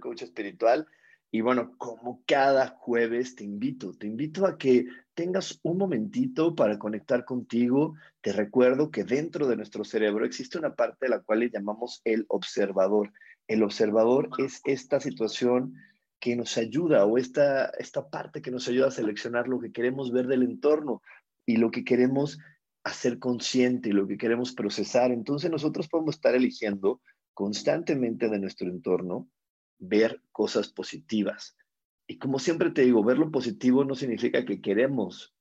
Coach espiritual. Y bueno, como cada jueves te invito, te invito a que tengas un momentito para conectar contigo. Te recuerdo que dentro de nuestro cerebro existe una parte de la cual le llamamos el observador. El observador es esta situación que nos ayuda o esta, esta parte que nos ayuda a seleccionar lo que queremos ver del entorno y lo que queremos hacer consciente y lo que queremos procesar. Entonces nosotros podemos estar eligiendo constantemente de nuestro entorno, ver cosas positivas. Y como siempre te digo, ver lo positivo no significa que queremos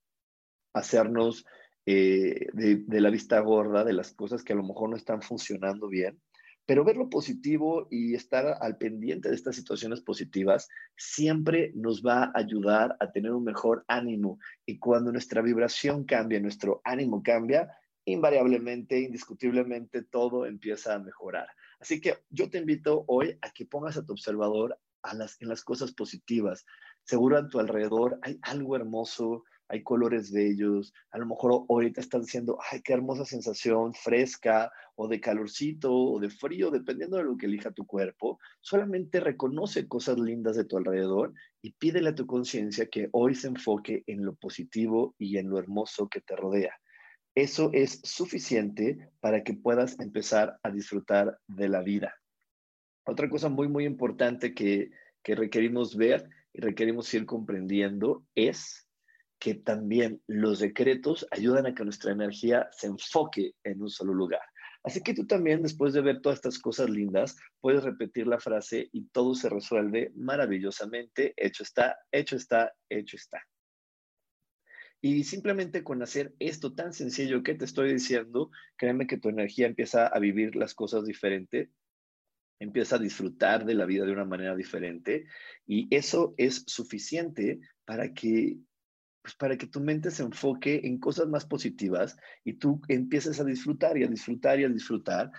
hacernos eh, de, la vista gorda de las cosas que a lo mejor no están funcionando bien, pero ver lo positivo y estar al pendiente de estas situaciones positivas siempre nos va a ayudar a tener un mejor ánimo. Y cuando nuestra vibración cambia, nuestro ánimo cambia, invariablemente, indiscutiblemente, todo empieza a mejorar. Así que yo te invito hoy a que pongas a tu observador a las, en las cosas positivas. Seguro a tu alrededor hay algo hermoso, hay colores bellos, a lo mejor ahorita estás diciendo, ay, qué hermosa sensación, fresca, o de calorcito, o de frío, dependiendo de lo que elija tu cuerpo. Solamente reconoce cosas lindas de tu alrededor y pídele a tu conciencia que hoy se enfoque en lo positivo y en lo hermoso que te rodea. Eso es suficiente para que puedas empezar a disfrutar de la vida. Otra cosa muy, muy importante que, requerimos ver y requerimos ir comprendiendo es que también los decretos ayudan a que nuestra energía se enfoque en un solo lugar. Así que tú también, después de ver todas estas cosas lindas, puedes repetir la frase y todo se resuelve maravillosamente. Hecho está, hecho está, hecho está. Y simplemente con hacer esto tan sencillo que te estoy diciendo, créeme que tu energía empieza a vivir las cosas diferente, empieza a disfrutar de la vida de una manera diferente y eso es suficiente para que pues para que tu mente se enfoque en cosas más positivas y tú empieces a disfrutar y a disfrutar y a disfrutar.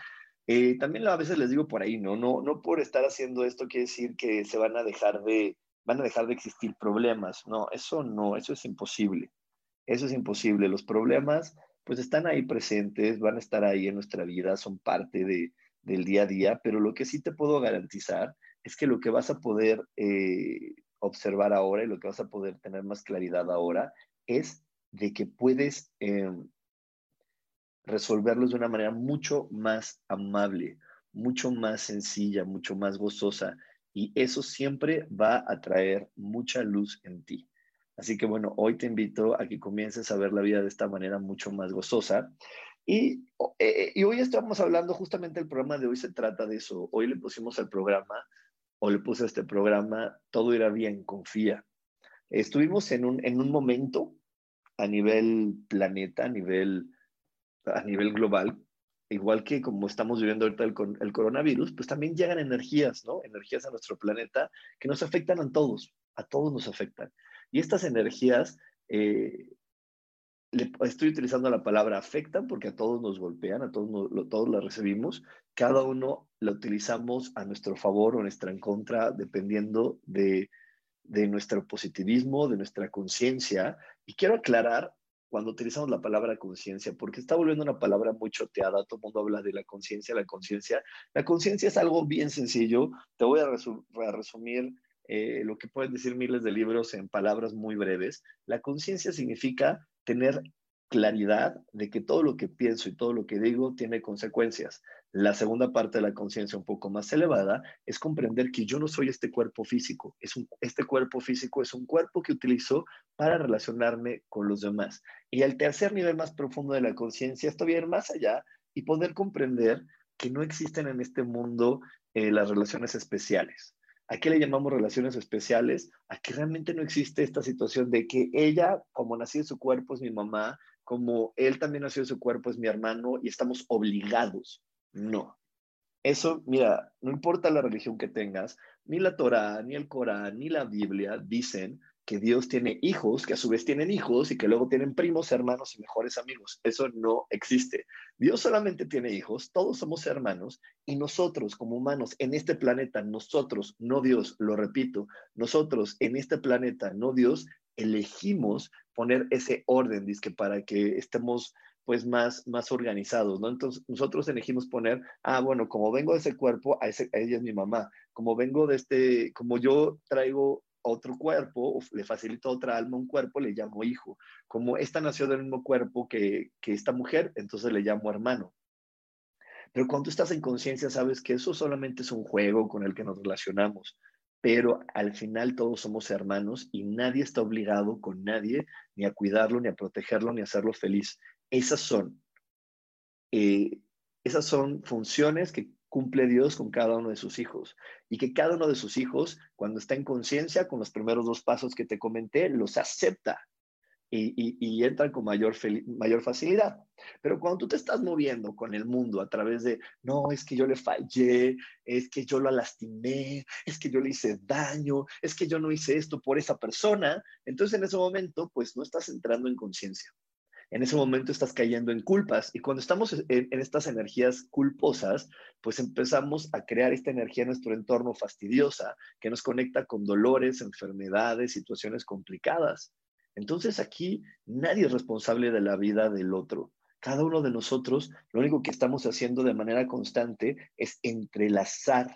Eh, también a veces les digo por ahí, ¿no? No, no por estar haciendo esto quiere decir que se van a dejar de, van a dejar de existir problemas. No, eso no, eso es imposible. Eso es imposible. Los problemas, pues están ahí presentes, van a estar ahí en nuestra vida, son parte de, del día a día, pero lo que sí te puedo garantizar es que lo que vas a poder eh, observar ahora y lo que vas a poder tener más claridad ahora es de que puedes em, resolverlos de una manera mucho más amable, mucho más sencilla, mucho más gozosa. Y eso siempre va a traer mucha luz en ti. Así que bueno, hoy te invito a que comiences a ver la vida de esta manera mucho más gozosa. Y, eh, y hoy estamos hablando, justamente el programa de hoy se trata de eso. Hoy le pusimos al programa, o le puse a este programa, todo irá bien, confía. Estuvimos en un, en un momento a nivel planeta, a nivel, a nivel global, igual que como estamos viviendo ahorita el, el, coronavirus, pues también llegan energías, ¿no? Energías a nuestro planeta que nos afectan a todos, a todos nos afectan. Y estas energías, eh, estoy utilizando la palabra afectan porque a todos nos golpean, a todos, todos la recibimos, cada uno la utilizamos a nuestro favor o nuestra en contra, dependiendo de, de nuestro positivismo, de nuestra conciencia. Y quiero aclarar cuando utilizamos la palabra conciencia, porque está volviendo una palabra muy choteada, todo el mundo habla de la conciencia, la conciencia. La conciencia es algo bien sencillo, te voy a resumir eh, lo que pueden decir miles de libros en palabras muy breves, la conciencia significa tener claridad de que todo lo que pienso y todo lo que digo tiene consecuencias. La segunda parte de la conciencia un poco más elevada es comprender que yo no soy este cuerpo físico. Es un, este cuerpo físico es un cuerpo que utilizo para relacionarme con los demás. Y el tercer nivel más profundo de la conciencia es todavía más allá y poder comprender que no existen en este mundo eh, las relaciones especiales. ¿A qué le llamamos relaciones especiales? A que realmente no existe esta situación de que ella, como nací en su cuerpo, es mi mamá, como él también nació en su cuerpo, es mi hermano y estamos obligados. No. Eso, mira, no importa la religión que tengas, ni la Torah, ni el Corán, ni la Biblia dicen que Dios tiene hijos, que a su vez tienen hijos y que luego tienen primos, hermanos y mejores amigos. Eso no existe. Dios solamente tiene hijos, todos somos hermanos y nosotros como humanos en este planeta, nosotros, no Dios, lo repito, nosotros en este planeta, no Dios, elegimos poner ese orden, que para que estemos pues más, más organizados, ¿no? Entonces nosotros elegimos poner, ah, bueno, como vengo de ese cuerpo, a, ese, ella es mi mamá, como vengo de este, como yo traigo otro cuerpo, le facilito otra alma un cuerpo, le llamo hijo. Como esta nació del mismo cuerpo que, que esta mujer, entonces le llamo hermano. Pero cuando estás en conciencia, sabes que eso solamente es un juego con el que nos relacionamos. Pero al final todos somos hermanos y nadie está obligado con nadie ni a cuidarlo, ni a protegerlo, ni a hacerlo feliz. Esas son, eh, esas son funciones que cumple Dios con cada uno de sus hijos. Y que cada uno de sus hijos, cuando está en conciencia, con los primeros dos pasos que te comenté, los acepta y, y, entran con mayor, mayor facilidad. Pero cuando tú te estás moviendo con el mundo a través de, no, es que yo le fallé, es que yo la lastimé, es que yo le hice daño, es que yo no hice esto por esa persona, entonces en ese momento, pues no estás entrando en conciencia en ese momento estás cayendo en culpas. Y cuando estamos en, estas energías culposas, pues empezamos a crear esta energía en nuestro entorno fastidiosa que nos conecta con dolores, enfermedades, situaciones complicadas. Entonces aquí nadie es responsable de la vida del otro. Cada uno de nosotros, lo único que estamos haciendo de manera constante es entrelazar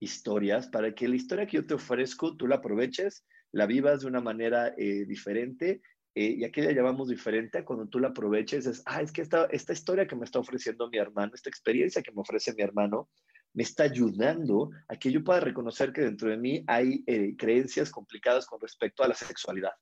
historias para que la historia que yo te ofrezco tú la aproveches, la vivas de una manera eh, diferente eh, y aquí la llamamos diferente cuando tú la aproveches, es, ah, es que esta, esta historia que me está ofreciendo mi hermano, esta experiencia que me ofrece mi hermano, me está ayudando a que yo pueda reconocer que dentro de mí hay eh, creencias complicadas con respecto a la sexualidad,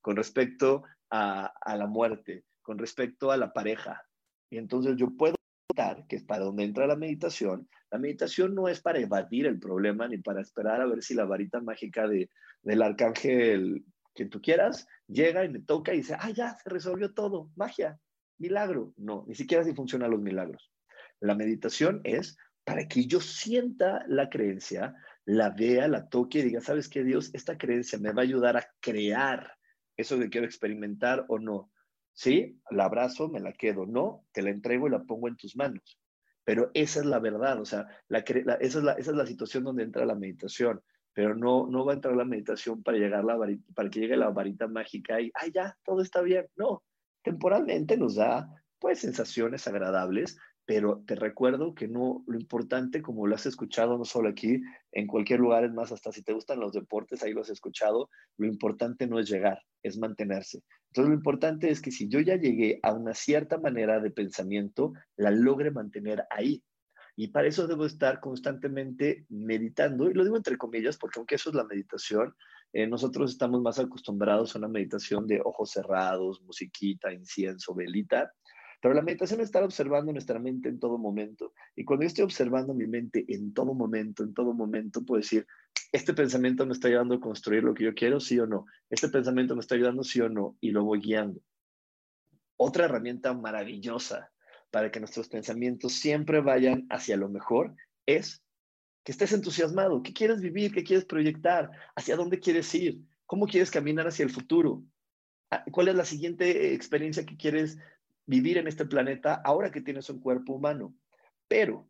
con respecto a, a la muerte, con respecto a la pareja. Y entonces yo puedo notar que es para donde entra la meditación. La meditación no es para evadir el problema ni para esperar a ver si la varita mágica de, del arcángel quien tú quieras, llega y me toca y dice, ah, ya, se resolvió todo, magia, milagro. No, ni siquiera así funcionan los milagros. La meditación es para que yo sienta la creencia, la vea, la toque y diga, ¿sabes qué, Dios? Esta creencia me va a ayudar a crear eso que quiero experimentar o no. Sí, la abrazo, me la quedo. No, te la entrego y la pongo en tus manos. Pero esa es la verdad, o sea, la, esa, es la, esa es la situación donde entra la meditación pero no, no va a entrar la meditación para, llegar la para que llegue la varita mágica y, ay, ya, todo está bien. No, temporalmente nos da, pues, sensaciones agradables, pero te recuerdo que no, lo importante, como lo has escuchado no solo aquí, en cualquier lugar, es más, hasta si te gustan los deportes, ahí lo has escuchado, lo importante no es llegar, es mantenerse. Entonces, lo importante es que si yo ya llegué a una cierta manera de pensamiento, la logre mantener ahí, y para eso debo estar constantemente meditando, y lo digo entre comillas, porque aunque eso es la meditación, eh, nosotros estamos más acostumbrados a una meditación de ojos cerrados, musiquita, incienso, velita, pero la meditación es estar observando nuestra mente en todo momento. Y cuando yo estoy observando mi mente en todo momento, en todo momento, puedo decir, este pensamiento me está ayudando a construir lo que yo quiero, sí o no. Este pensamiento me está ayudando, sí o no, y lo voy guiando. Otra herramienta maravillosa para que nuestros pensamientos siempre vayan hacia lo mejor es que estés entusiasmado. ¿Qué quieres vivir? ¿Qué quieres proyectar? ¿Hacia dónde quieres ir? ¿Cómo quieres caminar hacia el futuro? Ah, ¿Cuál es la siguiente experiencia que quieres vivir en este planeta ahora que tienes un cuerpo humano? Pero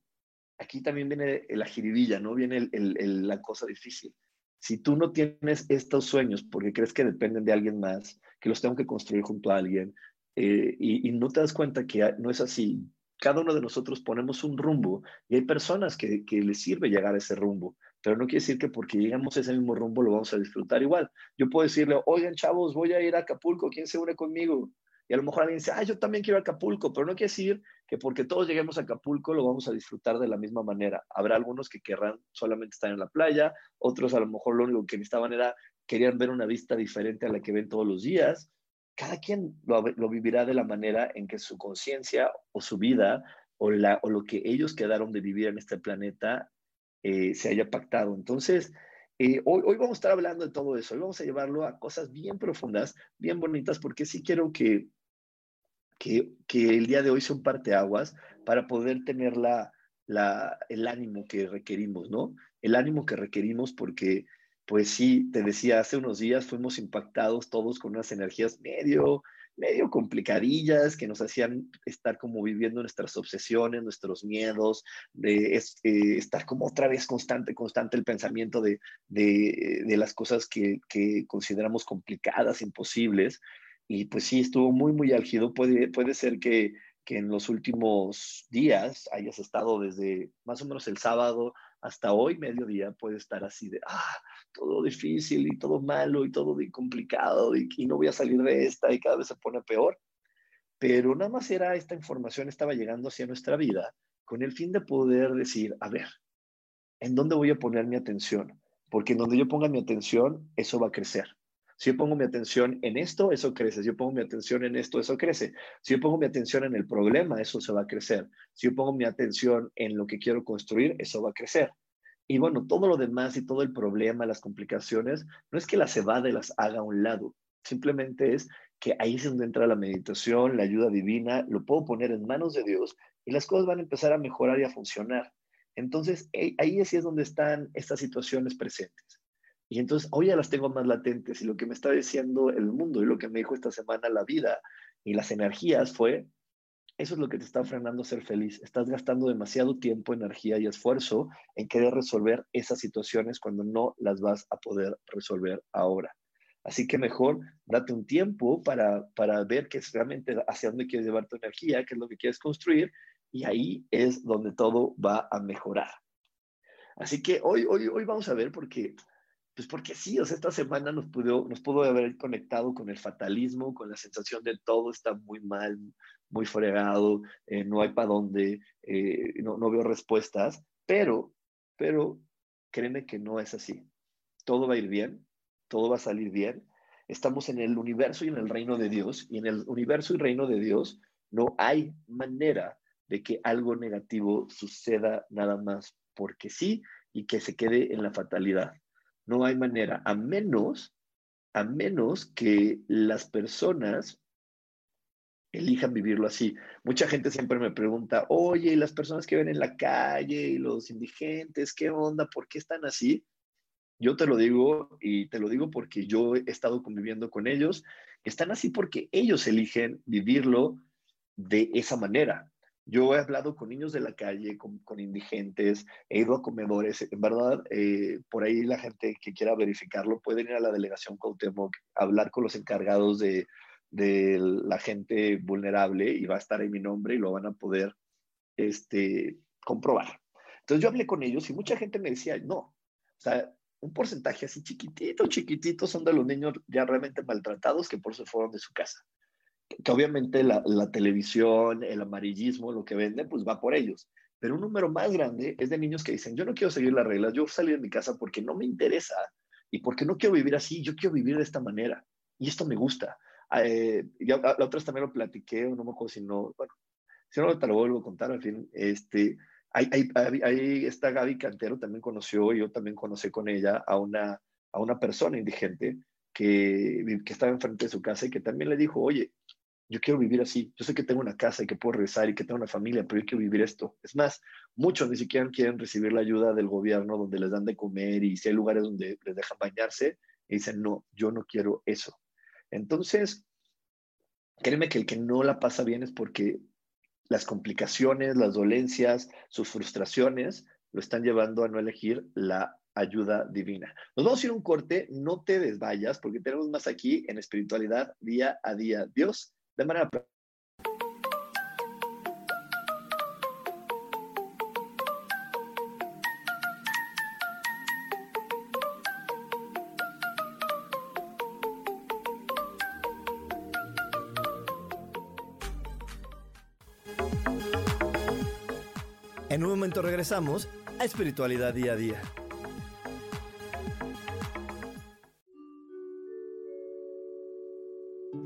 aquí también viene la jiribilla, ¿no? Viene la cosa difícil. Si tú no tienes estos sueños porque crees que dependen de alguien más, que los tengo que construir junto a alguien, eh, y, no te das cuenta que no es así. Cada uno de nosotros ponemos un rumbo y hay personas que, que les sirve llegar a ese rumbo, pero no quiere decir que porque llegamos a ese mismo rumbo lo vamos a disfrutar igual. Yo puedo decirle, oigan chavos, voy a ir a Acapulco, ¿quién se une conmigo? Y a lo mejor alguien dice, ah, yo también quiero Acapulco, pero no quiere decir que porque todos lleguemos a Acapulco lo vamos a disfrutar de la misma manera. Habrá algunos que querrán solamente estar en la playa, otros a lo mejor lo único que necesitaban era, querían ver una vista diferente a la que ven todos los días. Cada quien lo, vivirá de la manera en que su conciencia o su vida o, la, o lo que ellos quedaron de vivir en este planeta eh, se haya pactado. Entonces, eh, hoy, hoy, vamos a estar hablando de todo eso. Hoy vamos a llevarlo a cosas bien profundas, bien bonitas, porque sí quiero que, que, que el día de hoy sea un parteaguas para poder tener la, la, el ánimo que requerimos, ¿no? El ánimo que requerimos porque, pues sí, te decía, hace unos días fuimos impactados todos con unas energías medio, medio complicadillas que nos hacían estar como viviendo nuestras obsesiones, nuestros miedos, de eh, estar como otra vez constante, constante el pensamiento de, de, las cosas que, que, consideramos complicadas, imposibles. Y pues sí, estuvo muy, muy álgido. Puede, puede ser que, que en los últimos días hayas estado desde más o menos el sábado hasta hoy, mediodía, puede estar así de, ah, todo difícil y todo malo y todo complicado y, y no voy a salir de esta y cada vez se pone peor. Pero nada más era esta información, estaba llegando hacia nuestra vida con el fin de poder decir, a ver, ¿en dónde voy a poner mi atención? Porque en donde yo ponga mi atención, eso va a crecer. Si yo pongo mi atención en esto, eso crece. Si yo pongo mi atención en esto, eso crece. Si yo pongo mi atención en el problema, eso se va a crecer. Si yo pongo mi atención en lo que quiero construir, eso va a crecer. Y bueno, todo lo demás y todo el problema, las complicaciones, no es que las evade, las haga a un lado. Simplemente es que ahí es donde entra la meditación, la ayuda divina, lo puedo poner en manos de Dios y las cosas van a empezar a mejorar y a funcionar. Entonces, ahí sí es donde están estas situaciones presentes. Y entonces hoy ya las tengo más latentes y lo que me está diciendo el mundo y lo que me dijo esta semana la vida y las energías fue, eso es lo que te está frenando a ser feliz. Estás gastando demasiado tiempo, energía y esfuerzo en querer resolver esas situaciones cuando no las vas a poder resolver ahora. Así que mejor date un tiempo para, para ver qué es realmente hacia dónde quieres llevar tu energía, qué es lo que quieres construir, y ahí es donde todo va a mejorar. Así que hoy, hoy, hoy vamos a ver porque pues porque sí, o sea, esta semana nos pudo, nos pudo haber conectado con el fatalismo, con la sensación de todo está muy mal, muy fregado, eh, no hay para dónde, eh, no, no, veo respuestas, pero, pero créeme que no es así. Todo va a ir bien, todo va a salir bien. Estamos en el universo y en el reino de Dios, y en el universo y reino de Dios no hay manera de que algo negativo suceda nada más porque sí y que se quede en la fatalidad no hay manera, a menos, a menos que las personas elijan vivirlo así. Mucha gente siempre me pregunta, oye, ¿y las personas que ven en la calle y los indigentes, qué onda? ¿Por qué están así? Yo te lo digo y te lo digo porque yo he estado conviviendo con ellos. Están así porque ellos eligen vivirlo de esa manera. Yo he hablado con niños de la calle, con, indigentes, he ido a comedores. En verdad, eh, por ahí la gente que quiera verificarlo puede ir a la delegación Cuauhtémoc, hablar con los encargados de, la gente vulnerable y va a estar ahí mi nombre y lo van a poder este, comprobar. Entonces yo hablé con ellos y mucha gente me decía, no, o sea, un porcentaje así chiquitito, chiquitito son de los niños ya realmente maltratados que por eso fueron de su casa que obviamente la, televisión, el amarillismo, lo que vende, pues va por ellos. Pero un número más grande es de niños que dicen, yo no quiero seguir las reglas, yo salí de mi casa porque no me interesa y porque no quiero vivir así, yo quiero vivir de esta manera y esto me gusta. Eh, la, otra también lo platiqué, no me acuerdo si no, bueno, si no te lo vuelvo a contar, al fin, este, ahí, ahí, está Gaby Cantero, también conoció, yo también conocí con ella a una, a una persona indigente que, estaba enfrente de su casa y que también le dijo, oye, yo quiero vivir así, yo sé que tengo una casa y que puedo regresar y que tengo una familia, pero yo quiero vivir esto. Es más, muchos ni siquiera quieren recibir la ayuda del gobierno donde les dan de comer y si hay lugares donde les dejan bañarse y dicen, no, yo no quiero eso. Entonces, créeme que el que no la pasa bien es porque las complicaciones, las dolencias, sus frustraciones lo están llevando a no elegir la ayuda divina. Nos vamos a ir a un corte, no te desvayas, porque tenemos más aquí en espiritualidad día a día. Dios, de manera En un momento regresamos a espiritualidad día a día.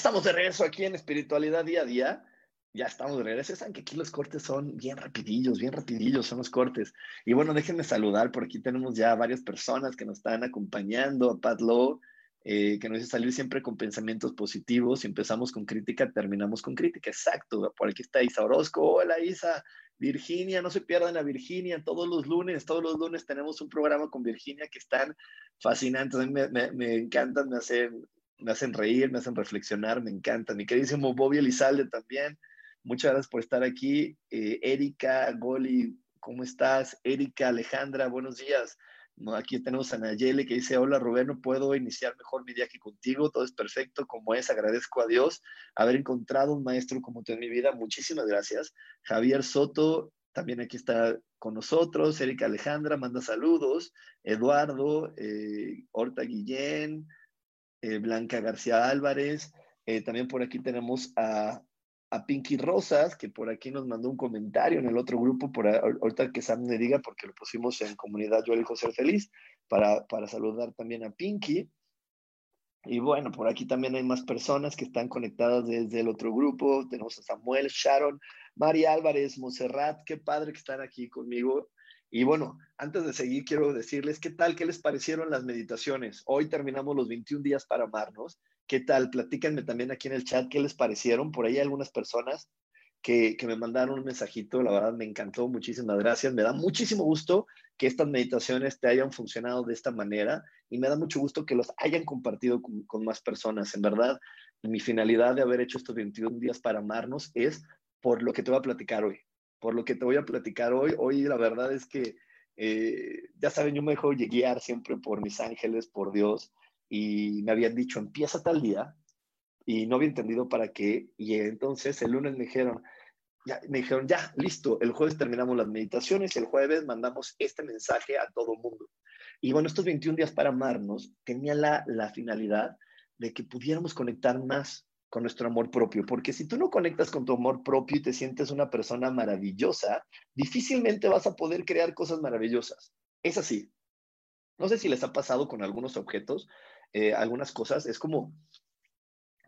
Estamos de regreso aquí en Espiritualidad Día a Día. Ya estamos de regreso. Saben que aquí los cortes son bien rapidillos, bien rapidillos son los cortes. Y bueno, déjenme saludar. Por aquí tenemos ya varias personas que nos están acompañando. A Pat Lowe, eh, que nos hace salir siempre con pensamientos positivos. Si empezamos con crítica, terminamos con crítica. Exacto. Por aquí está Isa Orozco. Hola Isa. Virginia, no se pierdan a Virginia. Todos los lunes, todos los lunes tenemos un programa con Virginia que están fascinantes. A mí me, me, me encantan, me hacen me hacen reír, me hacen reflexionar, me encanta. Mi queridísimo Bobby Elizalde también, muchas gracias por estar aquí. Eh, Erika, Goli, ¿cómo estás? Erika, Alejandra, buenos días. No, aquí tenemos a Nayeli que dice, hola Rubén, no puedo iniciar mejor mi viaje contigo, todo es perfecto como es, agradezco a Dios haber encontrado un maestro como tú en mi vida, muchísimas gracias. Javier Soto, también aquí está con nosotros, Erika Alejandra, manda saludos, Eduardo, eh, Horta Guillén, eh, Blanca García Álvarez. Eh, también por aquí tenemos a, Pinky Rosas, que por aquí nos mandó un comentario en el otro grupo, por ahorita que Sam me diga, porque lo pusimos en comunidad Yo elijo ser feliz, para, para saludar también a Pinky. Y bueno, por aquí también hay más personas que están conectadas desde el otro grupo. Tenemos a Samuel, Sharon, María Álvarez, Monserrat. Qué padre que están aquí conmigo. Y bueno, antes de seguir, quiero decirles qué tal, qué les parecieron las meditaciones. Hoy terminamos los 21 días para amarnos. ¿Qué tal? Platícanme también aquí en el chat qué les parecieron. Por ahí hay algunas personas que, que, me mandaron un mensajito. La verdad me encantó. Muchísimas gracias. Me da muchísimo gusto que estas meditaciones te hayan funcionado de esta manera y me da mucho gusto que los hayan compartido con, con más personas. En verdad, mi finalidad de haber hecho estos 21 días para amarnos es por lo que te voy a platicar hoy por lo que te voy a platicar hoy. Hoy la verdad es que, eh, ya saben, yo me dejo guiar siempre por mis ángeles, por Dios, y me habían dicho, empieza tal día, y no había entendido para qué, y entonces el lunes me dijeron, ya, me dijeron, ya, listo, el jueves terminamos las meditaciones, el jueves mandamos este mensaje a todo mundo. Y bueno, estos 21 días para amarnos tenían la, la finalidad de que pudiéramos conectar más con nuestro amor propio, porque si tú no conectas con tu amor propio y te sientes una persona maravillosa, difícilmente vas a poder crear cosas maravillosas. Es así. No sé si les ha pasado con algunos objetos, eh, algunas cosas, es como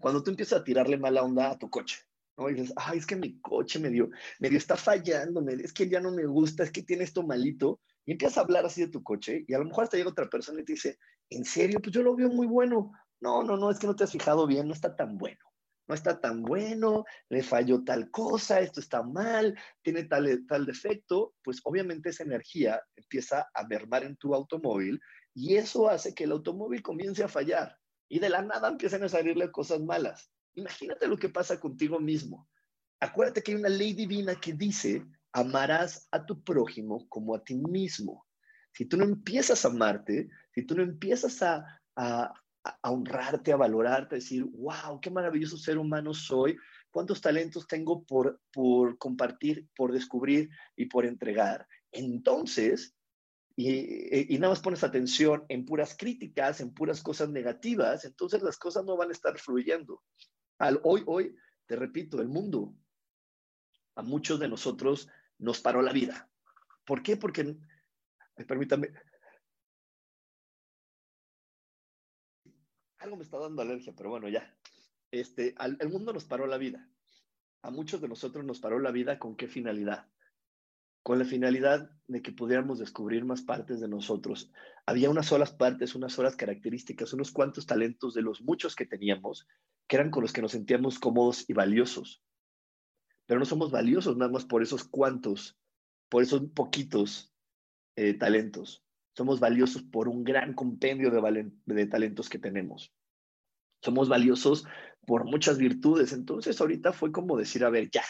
cuando tú empiezas a tirarle mala onda a tu coche, ¿no? Y dices, ay, es que mi coche medio, medio está fallando, es que ya no me gusta, es que tiene esto malito, y empiezas a hablar así de tu coche, y a lo mejor hasta llega otra persona y te dice, ¿en serio? Pues yo lo veo muy bueno. No, no, no, es que no te has fijado bien, no está tan bueno no está tan bueno, le falló tal cosa, esto está mal, tiene tal, tal defecto, pues obviamente esa energía empieza a mermar en tu automóvil y eso hace que el automóvil comience a fallar y de la nada empiezan a salirle cosas malas. Imagínate lo que pasa contigo mismo. Acuérdate que hay una ley divina que dice, amarás a tu prójimo como a ti mismo. si tú no empiezas a amarte, si tú no empiezas a, a honrarte, a valorarte, a decir, wow, qué maravilloso ser humano soy, cuántos talentos tengo por, por compartir, por descubrir y por entregar. Entonces, y, y, nada más pones atención en puras críticas, en puras cosas negativas, entonces las cosas no van a estar fluyendo. Al, hoy, hoy, te repito, el mundo a muchos de nosotros nos paró la vida. ¿Por qué? Porque, permítame, algo me está dando alergia, pero bueno, ya. Este, al, el mundo nos paró la vida. A muchos de nosotros nos paró la vida con qué finalidad? Con la finalidad de que pudiéramos descubrir más partes de nosotros. Había unas solas partes, unas solas características, unos cuantos talentos de los muchos que teníamos, que eran con los que nos sentíamos cómodos y valiosos. Pero no somos valiosos nada más por esos cuantos, por esos poquitos eh, talentos. Somos valiosos por un gran compendio de, de talentos que tenemos. Somos valiosos por muchas virtudes. Entonces ahorita fue como decir, a ver, ya,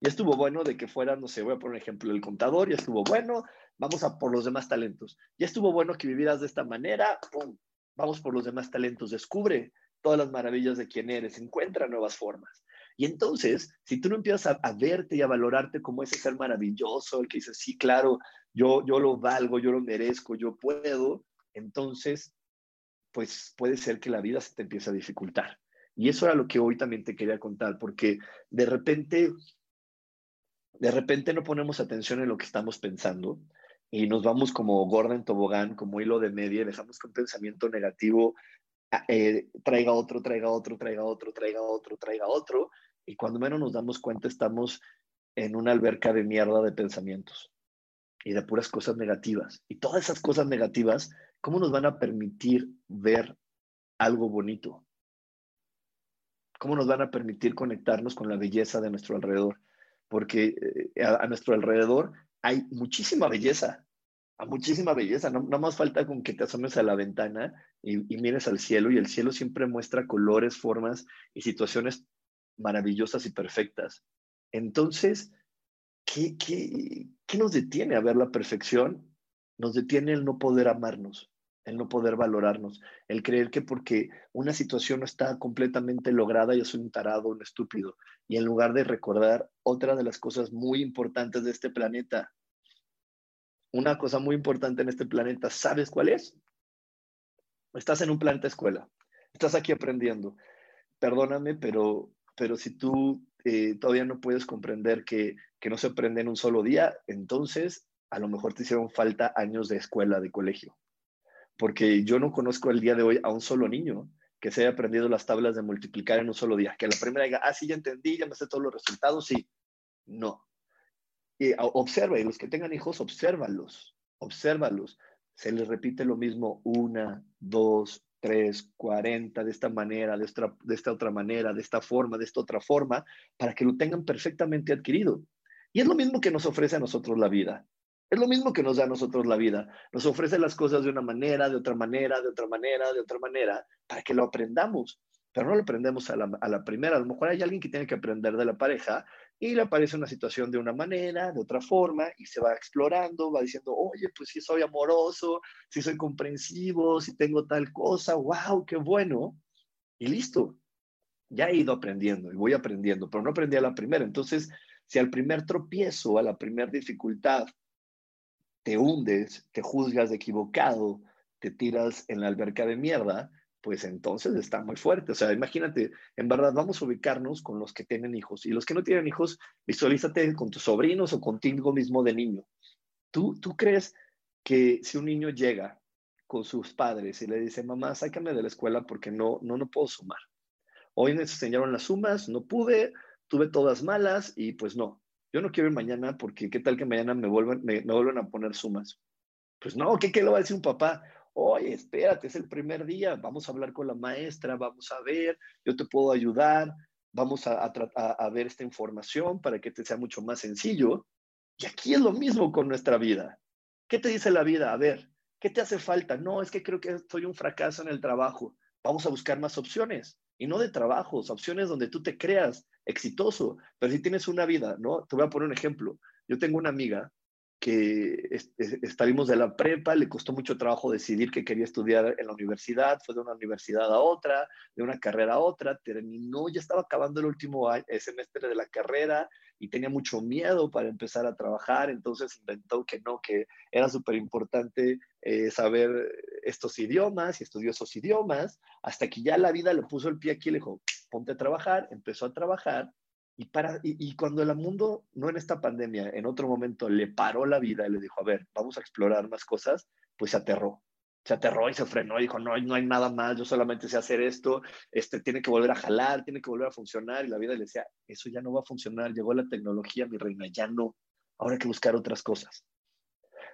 ya estuvo bueno de que fuera, no sé, voy a poner un ejemplo, el contador, ya estuvo bueno, vamos a por los demás talentos. Ya estuvo bueno que vivieras de esta manera, ¡pum! vamos por los demás talentos, descubre todas las maravillas de quién eres, encuentra nuevas formas. Y entonces, si tú no empiezas a, verte y a valorarte como ese ser maravilloso, el que dice, sí, claro, yo, yo lo valgo, yo lo merezco, yo puedo, entonces, pues puede ser que la vida se te empiece a dificultar. Y eso era lo que hoy también te quería contar, porque de repente, de repente no ponemos atención en lo que estamos pensando y nos vamos como gorda en tobogán, como hilo de media, y dejamos que un pensamiento negativo eh, traiga otro, traiga otro, traiga otro, traiga otro, traiga otro, y cuando menos nos damos cuenta estamos en una alberca de mierda de pensamientos y de puras cosas negativas. Y todas esas cosas negativas, ¿cómo nos van a permitir ver algo bonito? ¿Cómo nos van a permitir conectarnos con la belleza de nuestro alrededor? Porque eh, a, nuestro alrededor hay muchísima belleza, a muchísima belleza. No, no, más falta con que te asomes a la ventana y, y, mires al cielo y el cielo siempre muestra colores, formas y situaciones maravillosas y perfectas. Entonces, ¿qué, qué, qué nos detiene a ver la perfección? Nos detiene el no poder amarnos, el no poder valorarnos, el creer que porque una situación no está completamente lograda, yo soy un tarado, un estúpido. Y en lugar de recordar otra de las cosas muy importantes de este planeta, una cosa muy importante en este planeta, ¿sabes cuál es? Estás en un planeta escuela, estás aquí aprendiendo. Perdóname, pero pero si tú eh, todavía no puedes comprender que, que no se aprende en un solo día, entonces a lo mejor te hicieron falta años de escuela, de colegio. Porque yo no conozco el día de hoy a un solo niño que se haya aprendido las tablas de multiplicar en un solo día. Que la primera diga, ah, sí, ya entendí, ya me sé todos los resultados, sí. No. Y observa, y los que tengan hijos, obsérvalos, obsérvalos. Se les repite lo mismo una, dos, 3, 40, de esta manera, de esta, de esta otra manera, de esta forma, de esta otra forma, para que lo tengan perfectamente adquirido. Y es lo mismo que nos ofrece a nosotros la vida. Es lo mismo que nos da a nosotros la vida. Nos ofrece las cosas de una manera, de otra manera, de otra manera, de otra manera, para que lo aprendamos. Pero no lo aprendemos a la, a la primera. A lo mejor hay alguien que tiene que aprender de la pareja y le aparece una situación de una manera, de otra forma, y se va explorando, va diciendo, oye, pues si soy amoroso, si soy comprensivo, si tengo tal cosa, wow, qué bueno. Y listo, ya he ido aprendiendo y voy aprendiendo, pero no aprendí a la primera. Entonces, si al primer tropiezo, a la primera dificultad, te hundes, te juzgas de equivocado, te tiras en la alberca de mierda, pues entonces está muy fuerte. O sea, imagínate, en verdad vamos a ubicarnos con los que tienen hijos y los que no tienen hijos, visualízate con tus sobrinos o contigo mismo de niño. ¿Tú, tú crees que si un niño llega con sus padres y le dice, mamá, sácame de la escuela porque no, no, no puedo sumar? Hoy me enseñaron las sumas, no pude, tuve todas malas y pues no, yo no quiero ir mañana porque qué tal que mañana me vuelvan, me, me vuelvan a poner sumas. Pues no, ¿qué, ¿qué le va a decir un papá? Oye, espérate, es el primer día, vamos a hablar con la maestra, vamos a ver, yo te puedo ayudar, vamos a, a, ver esta información para que te sea mucho más sencillo. Y aquí es lo mismo con nuestra vida. ¿Qué te dice la vida? A ver, ¿qué te hace falta? No, es que creo que soy un fracaso en el trabajo. Vamos a buscar más opciones. Y no de trabajos, opciones donde tú te creas exitoso. Pero si tienes una vida, ¿no? Te voy a poner un ejemplo. Yo tengo una amiga que salimos de la prepa, le costó mucho trabajo decidir que quería estudiar en la universidad, fue de una universidad a otra, de una carrera a otra, terminó, ya estaba acabando el último semestre de la carrera y tenía mucho miedo para empezar a trabajar, entonces inventó que no, que era súper importante eh, saber estos idiomas y estudió esos idiomas, hasta que ya la vida le puso el pie aquí y le dijo, ponte a trabajar, empezó a trabajar y, para, y, cuando el mundo, no en esta pandemia, en otro momento le paró la vida y le dijo, a ver, vamos a explorar más cosas, pues se aterró. Se aterró y se frenó y dijo, no, no hay nada más, yo solamente sé hacer esto, este, tiene que volver a jalar, tiene que volver a funcionar. Y la vida le decía, eso ya no va a funcionar, llegó la tecnología, mi reina, ya no, ahora hay que buscar otras cosas.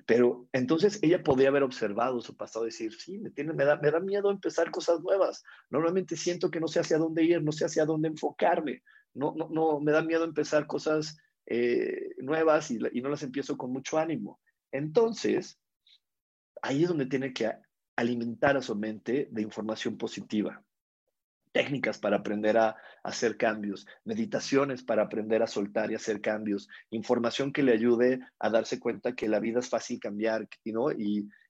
Pero entonces ella podía haber observado su pasado y decir, sí, me, tiene, me, da, me da miedo empezar cosas nuevas. Normalmente siento que no sé hacia dónde ir, no sé hacia dónde enfocarme no, no, me da miedo empezar cosas eh, nuevas y, no las empiezo con mucho ánimo. Entonces, ahí es donde tiene que alimentar a su mente de información positiva técnicas para aprender a, hacer cambios, meditaciones para aprender a soltar y hacer cambios, información que le ayude a darse cuenta que la vida es fácil cambiar ¿no?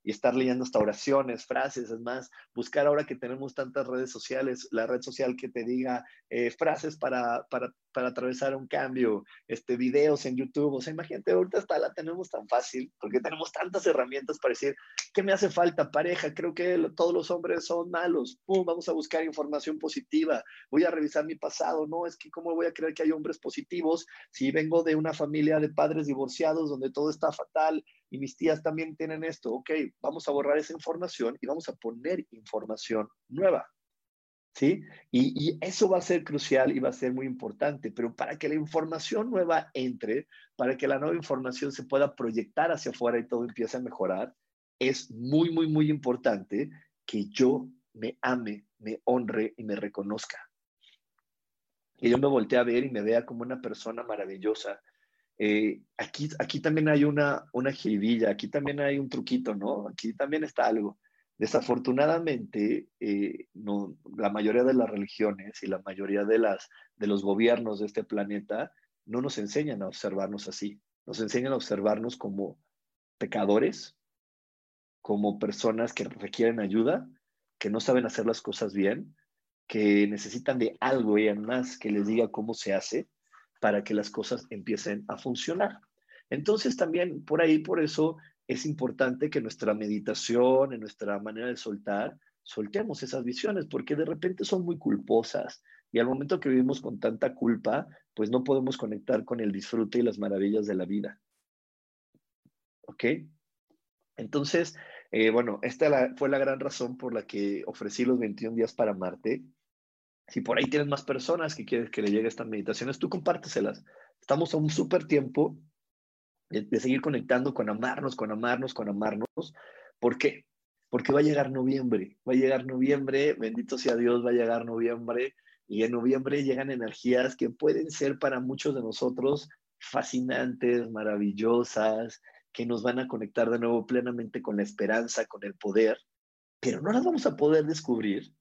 Y estar leyendo hasta oraciones, frases, es más, buscar ahora que tenemos tantas redes sociales, la red social que te diga eh, frases para, para, para, atravesar un cambio, este, videos en YouTube, o sea, imagínate, ahorita hasta la tenemos tan fácil, porque tenemos tantas herramientas para decir, ¿qué me hace falta? Pareja, creo que todos los hombres son malos, Pum, vamos a buscar información positiva, voy a revisar mi pasado, no, es que cómo voy a creer que hay hombres positivos si vengo de una familia de padres divorciados donde todo está fatal, y mis tías también tienen esto, ok, vamos a borrar esa información y vamos a poner información nueva. ¿Sí? Y, y, eso va a ser crucial y va a ser muy importante, pero para que la información nueva entre, para que la nueva información se pueda proyectar hacia afuera y todo empiece a mejorar, es muy, muy, muy importante que yo me ame, me honre y me reconozca. Que yo me voltee a ver y me vea como una persona maravillosa, eh, aquí, aquí también hay una, una aquí también hay un truquito, ¿no? Aquí también está algo. Desafortunadamente, eh, no, la mayoría de las religiones y la mayoría de, las, de los gobiernos de este planeta no nos enseñan a observarnos así. Nos enseñan a observarnos como pecadores, como personas que requieren ayuda, que no saben hacer las cosas bien, que necesitan de algo y además que les diga cómo se hace para que las cosas empiecen a funcionar. Entonces también por ahí, por eso es importante que nuestra meditación, en nuestra manera de soltar, soltemos esas visiones, porque de repente son muy culposas y al momento que vivimos con tanta culpa, pues no podemos conectar con el disfrute y las maravillas de la vida. ¿Ok? Entonces, eh, bueno, esta fue la gran razón por la que ofrecí los 21 días para Marte. Si por ahí tienes más personas que quieres que le llegue estas meditaciones, tú compárteselas. Estamos a un súper tiempo de, seguir conectando con amarnos, con amarnos, con amarnos. ¿Por qué? Porque va a llegar noviembre, va a llegar noviembre, bendito sea Dios, va a llegar noviembre y en noviembre llegan energías que pueden ser para muchos de nosotros fascinantes, maravillosas, que nos van a conectar de nuevo plenamente con la esperanza, con el poder, pero no las vamos a poder descubrir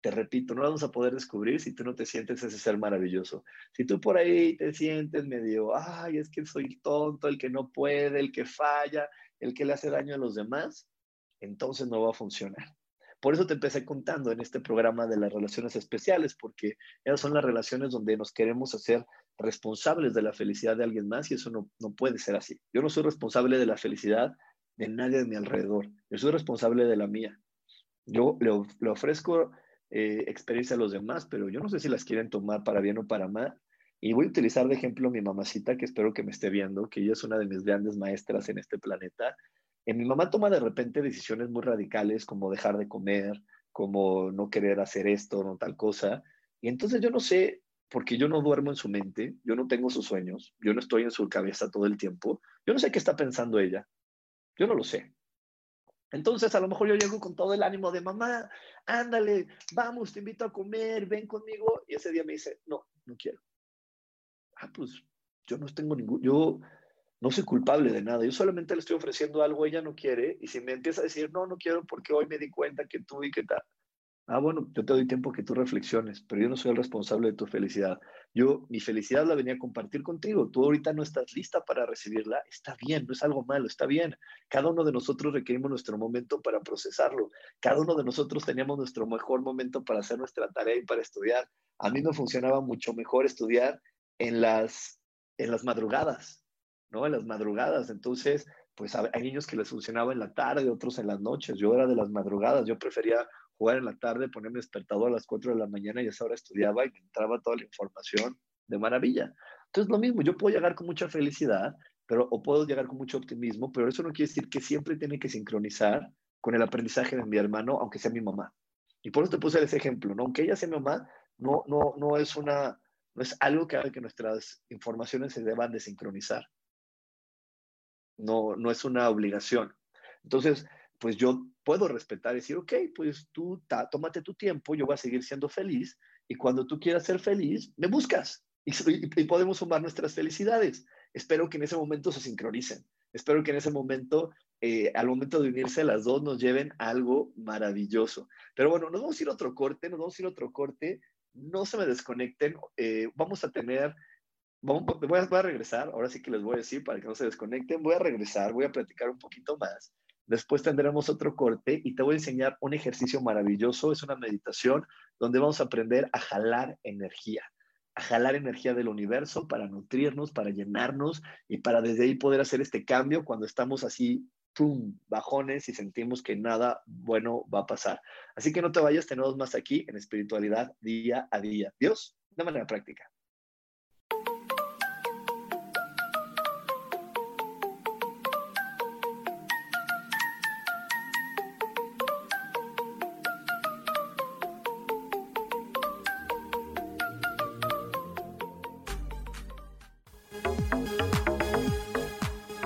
te repito, no vamos a poder descubrir si tú no te sientes ese ser maravilloso. Si tú por ahí te sientes medio, ay, es que soy tonto, el que no puede, el que falla, el que le hace daño a los demás, entonces no va a funcionar. Por eso te empecé contando en este programa de las relaciones especiales, porque esas son las relaciones donde nos queremos hacer responsables de la felicidad de alguien más y eso no, no puede ser así. Yo no soy responsable de la felicidad de nadie de mi alrededor, yo soy responsable de la mía. Yo le, le ofrezco eh, experiencia a los demás, pero yo no sé si las quieren tomar para bien o para mal. Y voy a utilizar de ejemplo mi mamacita, que espero que me esté viendo, que ella es una de mis grandes maestras en este planeta. Eh, mi mamá toma de repente decisiones muy radicales, como dejar de comer, como no querer hacer esto, no tal cosa. Y entonces yo no sé, porque yo no duermo en su mente, yo no tengo sus sueños, yo no estoy en su cabeza todo el tiempo, yo no sé qué está pensando ella. Yo no lo sé. Entonces, a lo mejor yo llego con todo el ánimo de mamá, ándale, vamos, te invito a comer, ven conmigo. Y ese día me dice, no, no quiero. Ah, pues yo no tengo ningún, yo no soy culpable de nada, yo solamente le estoy ofreciendo algo, ella no quiere. Y si me empieza a decir, no, no quiero porque hoy me di cuenta que tú y que tal, Ah, bueno, yo te doy tiempo que tú reflexiones, pero yo no soy el responsable de tu felicidad. Yo, mi felicidad la venía a compartir contigo. Tú ahorita no estás lista para recibirla. Está bien, no es algo malo, está bien. Cada uno de nosotros requerimos nuestro momento para procesarlo. Cada uno de nosotros teníamos nuestro mejor momento para hacer nuestra tarea y para estudiar. A mí me funcionaba mucho mejor estudiar en las, en las madrugadas, ¿no? En las madrugadas. Entonces, pues hay niños que les funcionaba en la tarde, otros en las noches. Yo era de las madrugadas. Yo prefería jugar en la tarde, ponerme despertador a las 4 de la mañana y a esa hora estudiaba y entraba toda la información de maravilla. Entonces, lo mismo, yo puedo llegar con mucha felicidad, pero, o puedo llegar con mucho optimismo, pero eso no quiere decir que siempre tiene que sincronizar con el aprendizaje de mi hermano, aunque sea mi mamá. Y por eso te puse ese ejemplo, ¿no? Aunque ella sea mi mamá, no, no, no es una, no es algo que haga que nuestras informaciones se deban de sincronizar. No, no es una obligación. Entonces, pues yo puedo respetar y decir, ok, pues tú tómate tu tiempo, yo voy a seguir siendo feliz y cuando tú quieras ser feliz, me buscas y, podemos sumar nuestras felicidades. Espero que en ese momento se sincronicen. Espero que en ese momento, eh, al momento de unirse las dos, nos lleven algo maravilloso. Pero bueno, nos vamos a ir a otro corte, nos vamos a ir a otro corte. No se me desconecten. Eh, vamos a tener voy, a, voy, a, regresar, ahora sí que les voy a decir para que no se desconecten, voy a regresar, voy a platicar un poquito más Después tendremos otro corte y te voy a enseñar un ejercicio maravilloso. Es una meditación donde vamos a aprender a jalar energía, a jalar energía del universo para nutrirnos, para llenarnos y para desde ahí poder hacer este cambio cuando estamos así, tum, bajones y sentimos que nada bueno va a pasar. Así que no te vayas, tenemos más aquí en espiritualidad día a día. Dios, de manera práctica.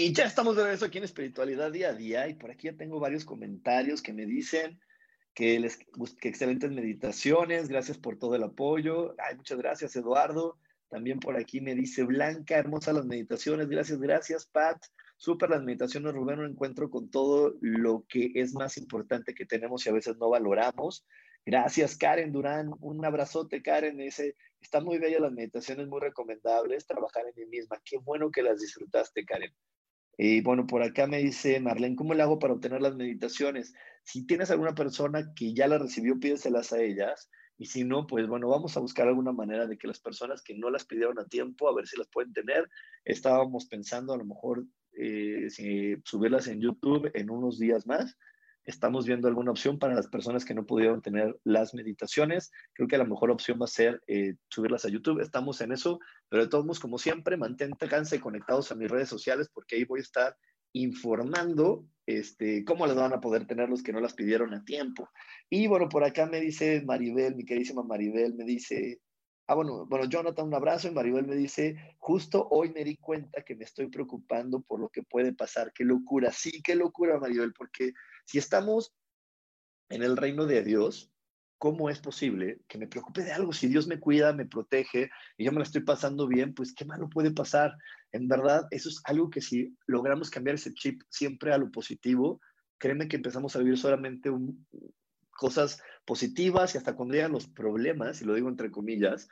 Y ya estamos de regreso aquí en Espiritualidad Día a Día y por aquí ya tengo varios comentarios que me dicen que, les, que excelentes meditaciones, gracias por todo el apoyo. Ay, muchas gracias, Eduardo. También por aquí me dice Blanca, hermosas las meditaciones, gracias, gracias, Pat. Súper las meditaciones, Rubén, un encuentro con todo lo que es más importante que tenemos y a veces no valoramos. Gracias, Karen Durán. Un abrazote, Karen. Dice, están muy bellas las meditaciones, muy recomendables. Trabajar en mí misma. Qué bueno que las disfrutaste, Karen. Y bueno, por acá me dice Marlene, ¿cómo le hago para obtener las meditaciones? Si tienes alguna persona que ya las recibió, pídeselas a ellas Y si no, pues bueno, vamos a buscar alguna manera de que las personas que no las pidieron a tiempo, a ver si las pueden tener. Estábamos pensando a lo mejor eh, si subirlas en YouTube en unos días más. Estamos viendo alguna opción para las personas que no pudieron tener las meditaciones. Creo que la mejor opción va a ser eh, subirlas a YouTube. Estamos en eso, pero de todos modos, como siempre, manténganse conectados a mis redes sociales porque ahí voy a estar informando este, cómo las van a poder tener los que no las pidieron a tiempo. Y bueno, por acá me dice Maribel, mi queridísima Maribel, me dice, ah, bueno, bueno, Jonathan, un abrazo y Maribel me dice, justo hoy me di cuenta que me estoy preocupando por lo que puede pasar. Qué locura, sí, qué locura, Maribel, porque si estamos en el reino de Dios, ¿cómo es posible que me preocupe de algo? Si Dios me cuida, me protege y yo me la estoy pasando bien, pues qué malo puede pasar. En verdad, eso es algo que si logramos cambiar ese chip siempre a lo positivo, créeme que empezamos a vivir solamente cosas positivas y hasta cuando llegan los problemas, y lo digo entre comillas,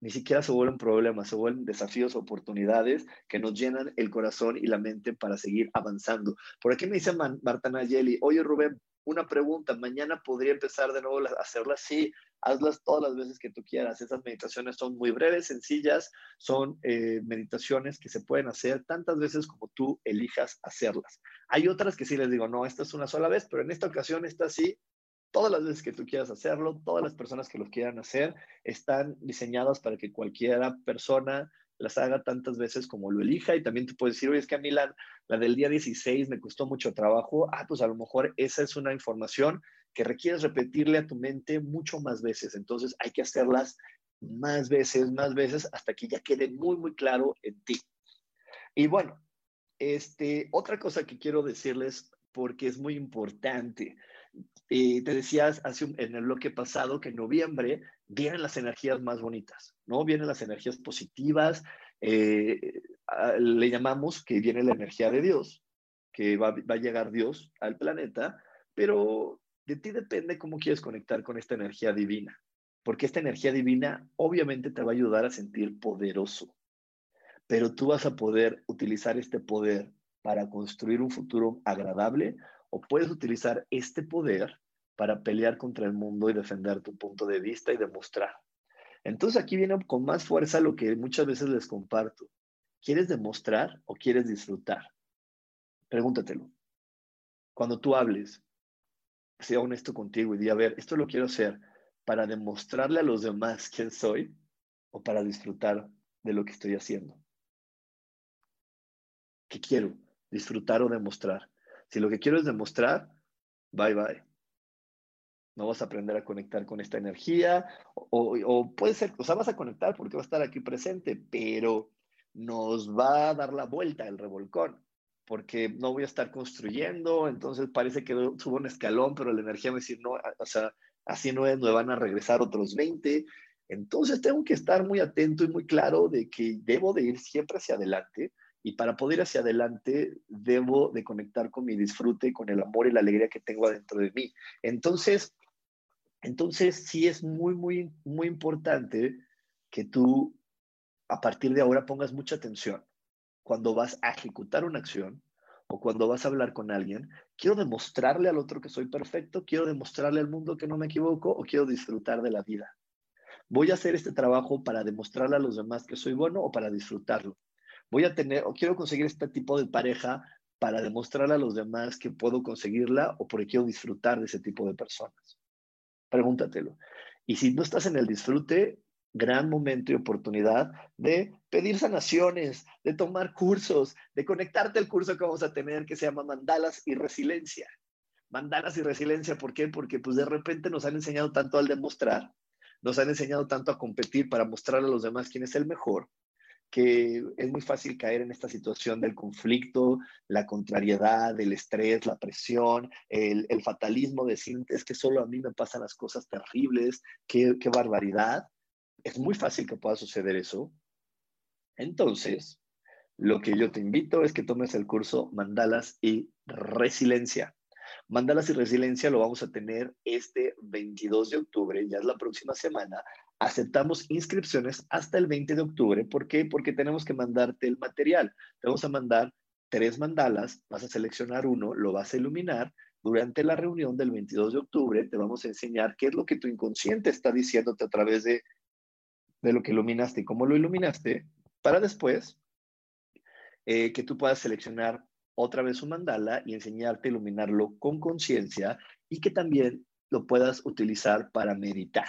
ni siquiera se vuelven problemas, se vuelven desafíos, oportunidades que nos llenan el corazón y la mente para seguir avanzando. Por aquí me dice Marta Nayeli, oye Rubén, una pregunta, mañana podría empezar de nuevo a hacerlas, sí, hazlas todas las veces que tú quieras. Esas meditaciones son muy breves, sencillas, son eh, meditaciones que se pueden hacer tantas veces como tú elijas hacerlas. Hay otras que sí les digo, no, esta es una sola vez, pero en esta ocasión esta sí, todas las veces que tú quieras hacerlo, todas las personas que lo quieran hacer, están diseñadas para que cualquiera persona las haga tantas veces como lo elija. Y también te puedes decir, oye, es que a mí la, del día 16 me costó mucho trabajo, ah, pues a lo mejor esa es una información que requieres repetirle a tu mente mucho más veces, entonces hay que hacerlas más veces, más veces, hasta que ya quede muy, muy claro en ti. Y bueno, este, otra cosa que quiero decirles, porque es muy importante, eh, te decías hace en el bloque pasado que en noviembre vienen las energías más bonitas, ¿no? Vienen las energías positivas, eh, le llamamos que viene la energía de Dios, que va, va, a llegar Dios al planeta, pero de ti depende cómo quieres conectar con esta energía divina, porque esta energía divina obviamente te va a ayudar a sentir poderoso, pero tú vas a poder utilizar este poder para construir un futuro agradable o puedes utilizar este poder para pelear contra el mundo y defender tu punto de vista y demostrar. Entonces aquí viene con más fuerza lo que muchas veces les comparto. ¿Quieres demostrar o quieres disfrutar? Pregúntatelo. Cuando tú hables, sea honesto contigo y di, a ver, esto lo quiero hacer para demostrarle a los demás quién soy o para disfrutar de lo que estoy haciendo. ¿Qué quiero? ¿Disfrutar o demostrar? Si lo que quiero es demostrar, bye bye. No vas a aprender a conectar con esta energía, o, puede ser, o sea, vas a conectar porque va a estar aquí presente, pero nos va a dar la vuelta el revolcón, porque no voy a estar construyendo, entonces parece que subo un escalón, pero la energía me decir, no, o sea, así no es, me van a regresar otros 20. Entonces tengo que estar muy atento y muy claro de que debo de ir siempre hacia adelante, y para poder ir hacia adelante, debo de conectar con mi disfrute, con el amor y la alegría que tengo adentro de mí. Entonces, entonces sí es muy, muy, muy importante que tú a partir de ahora pongas mucha atención cuando vas a ejecutar una acción o cuando vas a hablar con alguien. Quiero demostrarle al otro que soy perfecto, quiero demostrarle al mundo que no me equivoco o quiero disfrutar de la vida. Voy a hacer este trabajo para demostrarle a los demás que soy bueno o para disfrutarlo voy a tener o quiero conseguir este tipo de pareja para demostrarle a los demás que puedo conseguirla o porque quiero disfrutar de ese tipo de personas. Pregúntatelo. Y si no estás en el disfrute, gran momento y oportunidad de pedir sanaciones, de tomar cursos, de conectarte al curso que vamos a tener que se llama Mandalas y Resiliencia. Mandalas y Resiliencia, ¿por qué? Porque pues de repente nos han enseñado tanto al demostrar, nos han enseñado tanto a competir para mostrarle a los demás quién es el mejor, que es muy fácil caer en esta situación del conflicto, la contrariedad, el estrés, la presión, el, fatalismo, de decir, es que solo a mí me pasan las cosas terribles, qué, qué barbaridad. Es muy fácil que pueda suceder eso. Entonces, lo que yo te invito es que tomes el curso Mandalas y Resiliencia. Mandalas y Resiliencia lo vamos a tener este 22 de octubre, ya es la próxima semana, aceptamos inscripciones hasta el 20 de octubre. ¿Por qué? Porque tenemos que mandarte el material. Te vamos a mandar tres mandalas, vas a seleccionar uno, lo vas a iluminar. Durante la reunión del 22 de octubre te vamos a enseñar qué es lo que tu inconsciente está diciéndote a través de, de lo que iluminaste y cómo lo iluminaste, para después eh, que tú puedas seleccionar otra vez un mandala y enseñarte a iluminarlo con conciencia y que también lo puedas utilizar para meditar.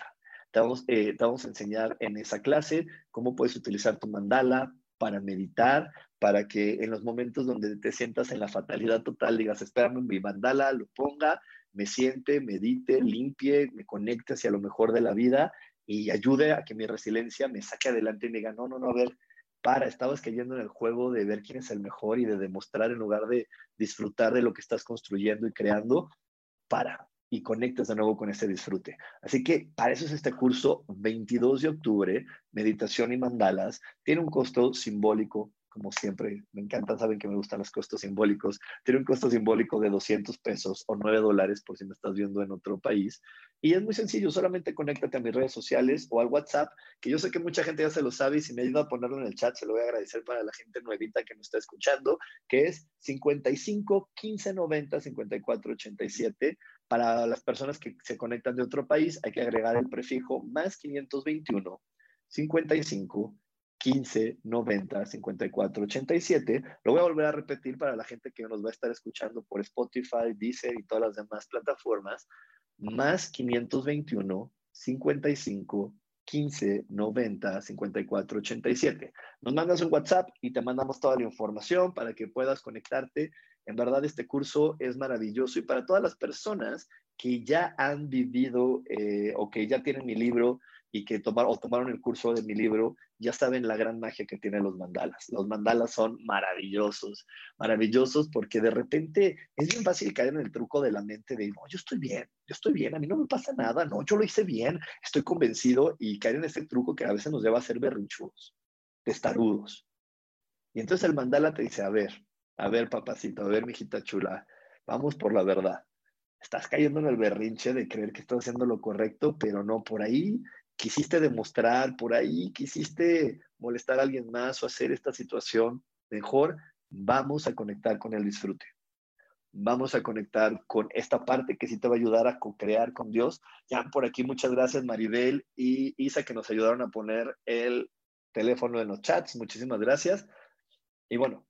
Te vamos, eh, te vamos a enseñar en esa clase cómo puedes utilizar tu mandala para meditar, para que en los momentos donde te sientas en la fatalidad total digas, espérame, mi mandala, lo ponga, me siente, medite, limpie, me conecte hacia lo mejor de la vida y ayude a que mi resiliencia me saque adelante y me diga, no, no, no, a ver, para, estabas cayendo en el juego de ver quién es el mejor y de demostrar en lugar de disfrutar de lo que estás construyendo y creando, para y conectas de nuevo con ese disfrute. Así que para eso es este curso 22 de octubre, meditación y mandalas. Tiene un costo simbólico como siempre, me encanta, saben que me gustan los costos simbólicos. Tiene un costo simbólico de 200 pesos o 9 dólares por si me estás viendo en otro país. Y es muy sencillo, solamente conéctate a mis redes sociales o al WhatsApp, que yo sé que mucha gente ya se lo sabe y si me ayuda a ponerlo en el chat, se lo voy a agradecer para la gente nuevita que me está escuchando, que es 55 15 90 54 87. Para las personas que se conectan de otro país, hay que agregar el prefijo más 521 55 15 90 54 87. Lo voy a volver a repetir para la gente que nos va a estar escuchando por Spotify, Deezer y todas las demás plataformas. Más 521 55 15 90 54 87. Nos mandas un WhatsApp y te mandamos toda la información para que puedas conectarte. En verdad, este curso es maravilloso y para todas las personas que ya han vivido eh, o que ya tienen mi libro, y que tomaron, tomaron el curso de mi libro, ya saben la gran magia que tienen los mandalas. Los mandalas son maravillosos, maravillosos porque de repente es bien fácil caer en el truco de la mente de, no, yo estoy bien, yo estoy bien, a mí no me pasa nada, no, yo lo hice bien, estoy convencido y caer en ese truco que a veces nos lleva a ser berrinchudos, testarudos. Y entonces el mandala te dice, a ver, a ver, papacito, a ver, mijita chula, vamos por la verdad. Estás cayendo en el berrinche de creer que estás haciendo lo correcto, pero no, por ahí quisiste demostrar por ahí, quisiste molestar a alguien más o hacer esta situación mejor, vamos a conectar con el disfrute. Vamos a conectar con esta parte que sí te va a ayudar a co-crear con Dios. Ya por aquí, muchas gracias Maribel y Isa que nos ayudaron a poner el teléfono en los chats. Muchísimas gracias. Y bueno,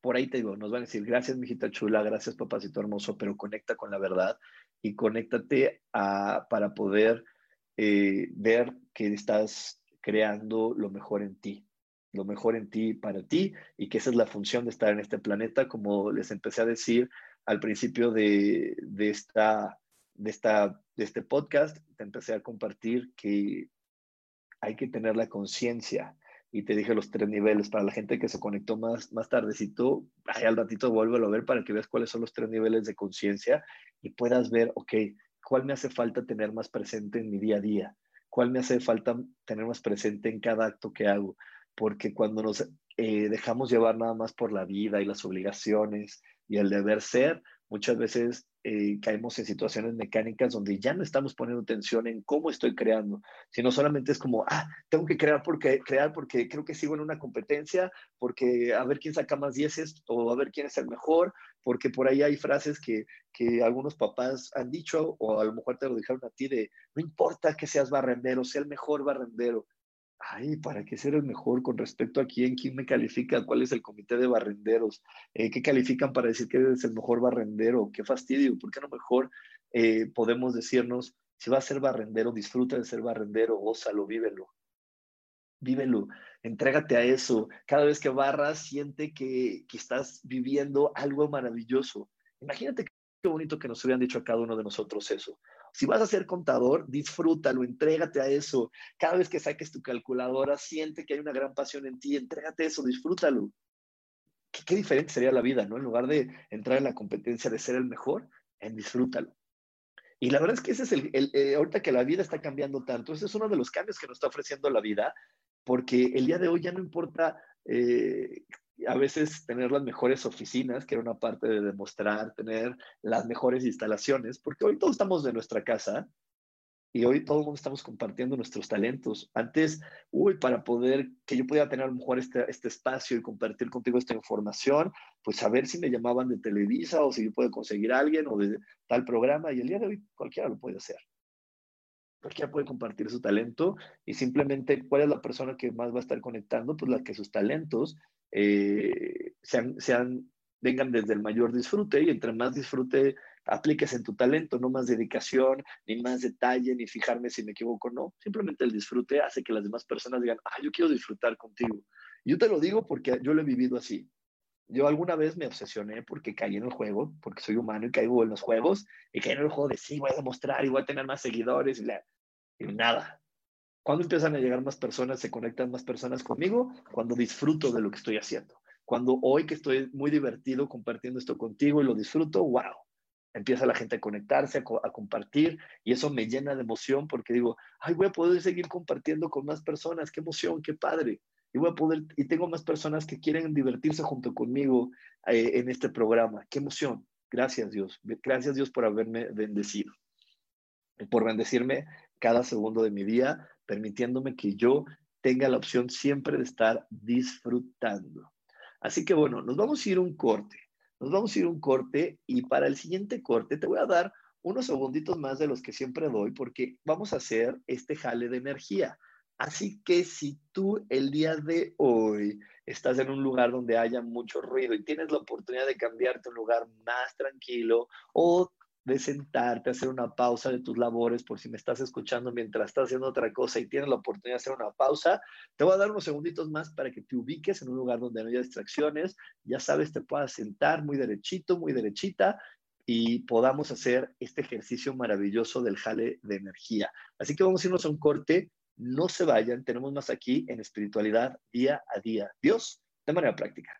por ahí te digo, nos van a decir, gracias, mijita chula, gracias, papacito hermoso, pero conecta con la verdad y conéctate para poder eh, ver que estás creando lo mejor en ti, lo mejor en ti para ti y que esa es la función de estar en este planeta, como les empecé a decir al principio de, de este podcast, te empecé a compartir que hay que tener la conciencia y te dije los tres niveles para la gente que se conectó más, más tardecito, ahí al ratito vuelvo a ver para que veas cuáles son los tres niveles de conciencia y puedas ver, ok, cuál me hace falta tener más presente en mi día a día, cuál me hace falta tener más presente en cada acto que hago, porque cuando nos eh, dejamos llevar nada más por la vida y las obligaciones y el deber ser, muchas veces eh, caemos en situaciones mecánicas donde ya no estamos poniendo atención en cómo estoy creando, sino solamente es como, ah, tengo que crear porque, crear porque creo que sigo en una competencia, porque a ver quién saca más dieces o a ver quién es el mejor, porque por ahí hay frases que, que algunos papás han dicho o a lo mejor te lo dijeron a ti de, no importa que seas barrendero, sea el mejor barrendero, ay, ¿para qué ser el mejor con respecto a quién? ¿Quién me califica? ¿Cuál es el comité de barrenderos? Eh, ¿Qué califican para decir que eres el mejor barrendero? ¿Qué fastidio? ¿Por qué no mejor eh, podemos decirnos, si vas a ser barrendero, disfruta de ser barrendero, gózalo, vívelo? Vívelo, entrégate a eso. Cada vez que barras, siente que, que estás viviendo algo maravilloso. Imagínate qué bonito que nos hubieran dicho a cada uno de nosotros eso. Si vas a ser contador, disfrútalo, entrégate a eso. Cada vez que saques tu calculadora, siente que hay una gran pasión en ti, entrégate a eso, disfrútalo. Qué, diferente sería la vida, ¿no? En lugar de entrar en la competencia de ser el mejor, en disfrútalo. Y la verdad es que ese es el, eh, ahorita que la vida está cambiando tanto, ese es uno de los cambios que nos está ofreciendo la vida, porque el día de hoy ya no importa eh, a veces tener las mejores oficinas, que era una parte de demostrar, tener las mejores instalaciones, porque hoy todos estamos de nuestra casa Y hoy todo el mundo estamos compartiendo nuestros talentos. Antes, uy, para poder que yo pudiera tener a lo mejor este, este espacio y compartir contigo esta información, pues a ver si me llamaban de Televisa o si yo puedo conseguir alguien o de tal programa. Y el día de hoy cualquiera lo puede hacer. Cualquiera puede compartir su talento y simplemente, ¿cuál es la persona que más va a estar conectando? Pues la que sus talentos eh, sean, sean, vengan desde el mayor disfrute y entre más disfrute apliques en tu talento, no más dedicación, ni más detalle, ni fijarme si me equivoco, no. Simplemente el disfrute hace que las demás personas digan, ah, yo quiero disfrutar contigo. Yo te lo digo porque yo lo he vivido así. Yo alguna vez me obsesioné porque caí en el juego, porque soy humano y caigo en los juegos, y caí en el juego de sí, voy a demostrar y voy a tener más seguidores y, y nada. Cuando empiezan a llegar más personas, se conectan más personas conmigo, cuando disfruto de lo que estoy haciendo. Cuando hoy que estoy muy divertido compartiendo esto contigo y lo disfruto, wow, empieza la gente a conectarse, a, compartir, y eso me llena de emoción porque digo, ay, voy a poder seguir compartiendo con más personas, qué emoción, qué padre. Y voy a poder, y tengo más personas que quieren divertirse junto conmigo eh, en este programa. Qué emoción. Gracias Dios. Gracias Dios por haberme bendecido. Por bendecirme cada segundo de mi día, permitiéndome que yo tenga la opción siempre de estar disfrutando. Así que bueno, nos vamos a ir un corte. Nos vamos a ir un corte y para el siguiente corte te voy a dar unos segunditos más de los que siempre doy porque vamos a hacer este jale de energía. Así que si tú el día de hoy estás en un lugar donde haya mucho ruido y tienes la oportunidad de cambiarte a un lugar más tranquilo o de sentarte, hacer una pausa de tus labores, por si me estás escuchando mientras estás haciendo otra cosa y tienes la oportunidad de hacer una pausa, te voy a dar unos segunditos más para que te ubiques en un lugar donde no haya distracciones, ya sabes, te puedas sentar muy derechito, muy derechita y podamos hacer este ejercicio maravilloso del jale de energía. Así que vamos a irnos a un corte, no se vayan, tenemos más aquí en espiritualidad día a día. Dios, de manera práctica.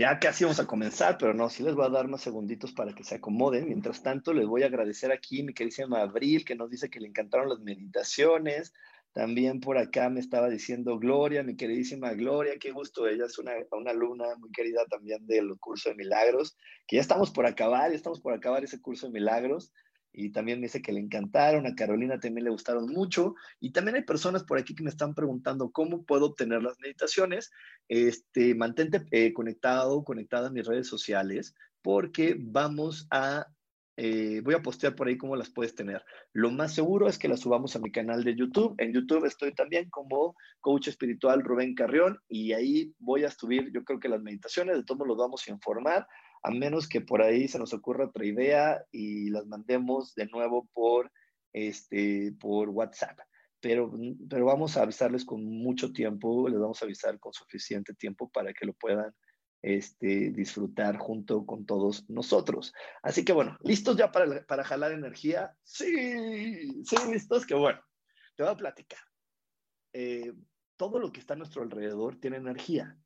Ya casi vamos a comenzar, pero no, sí les voy a dar más segunditos para que se acomoden. Mientras tanto, les voy a agradecer aquí mi queridísima Abril, que nos dice que le encantaron las meditaciones. También por acá me estaba diciendo Gloria, mi queridísima Gloria, qué gusto, ella es una, una alumna muy querida también del curso de milagros, que ya estamos por acabar, ya estamos por acabar ese curso de milagros y también me dice que le encantaron, a Carolina también le gustaron mucho, y también hay personas por aquí que me están preguntando cómo puedo obtener las meditaciones. Este, mantente eh, conectado, conectada a mis redes sociales, porque vamos a eh, voy a postear por ahí cómo las puedes tener. Lo más seguro es que las subamos a mi canal de YouTube. En YouTube estoy también como coach espiritual Rubén Carrión y ahí voy a subir, yo creo que las meditaciones, de todos los vamos a informar, a menos que por ahí se nos ocurra otra idea y las mandemos de nuevo por, este, por WhatsApp. Pero, pero vamos a avisarles con mucho tiempo, les vamos a avisar con suficiente tiempo para que lo puedan este, disfrutar junto con todos nosotros. Así que bueno, ¿listos ya para, para jalar energía? Sí, sí, listos, que bueno, te voy a platicar. Eh, todo lo que está a nuestro alrededor tiene energía.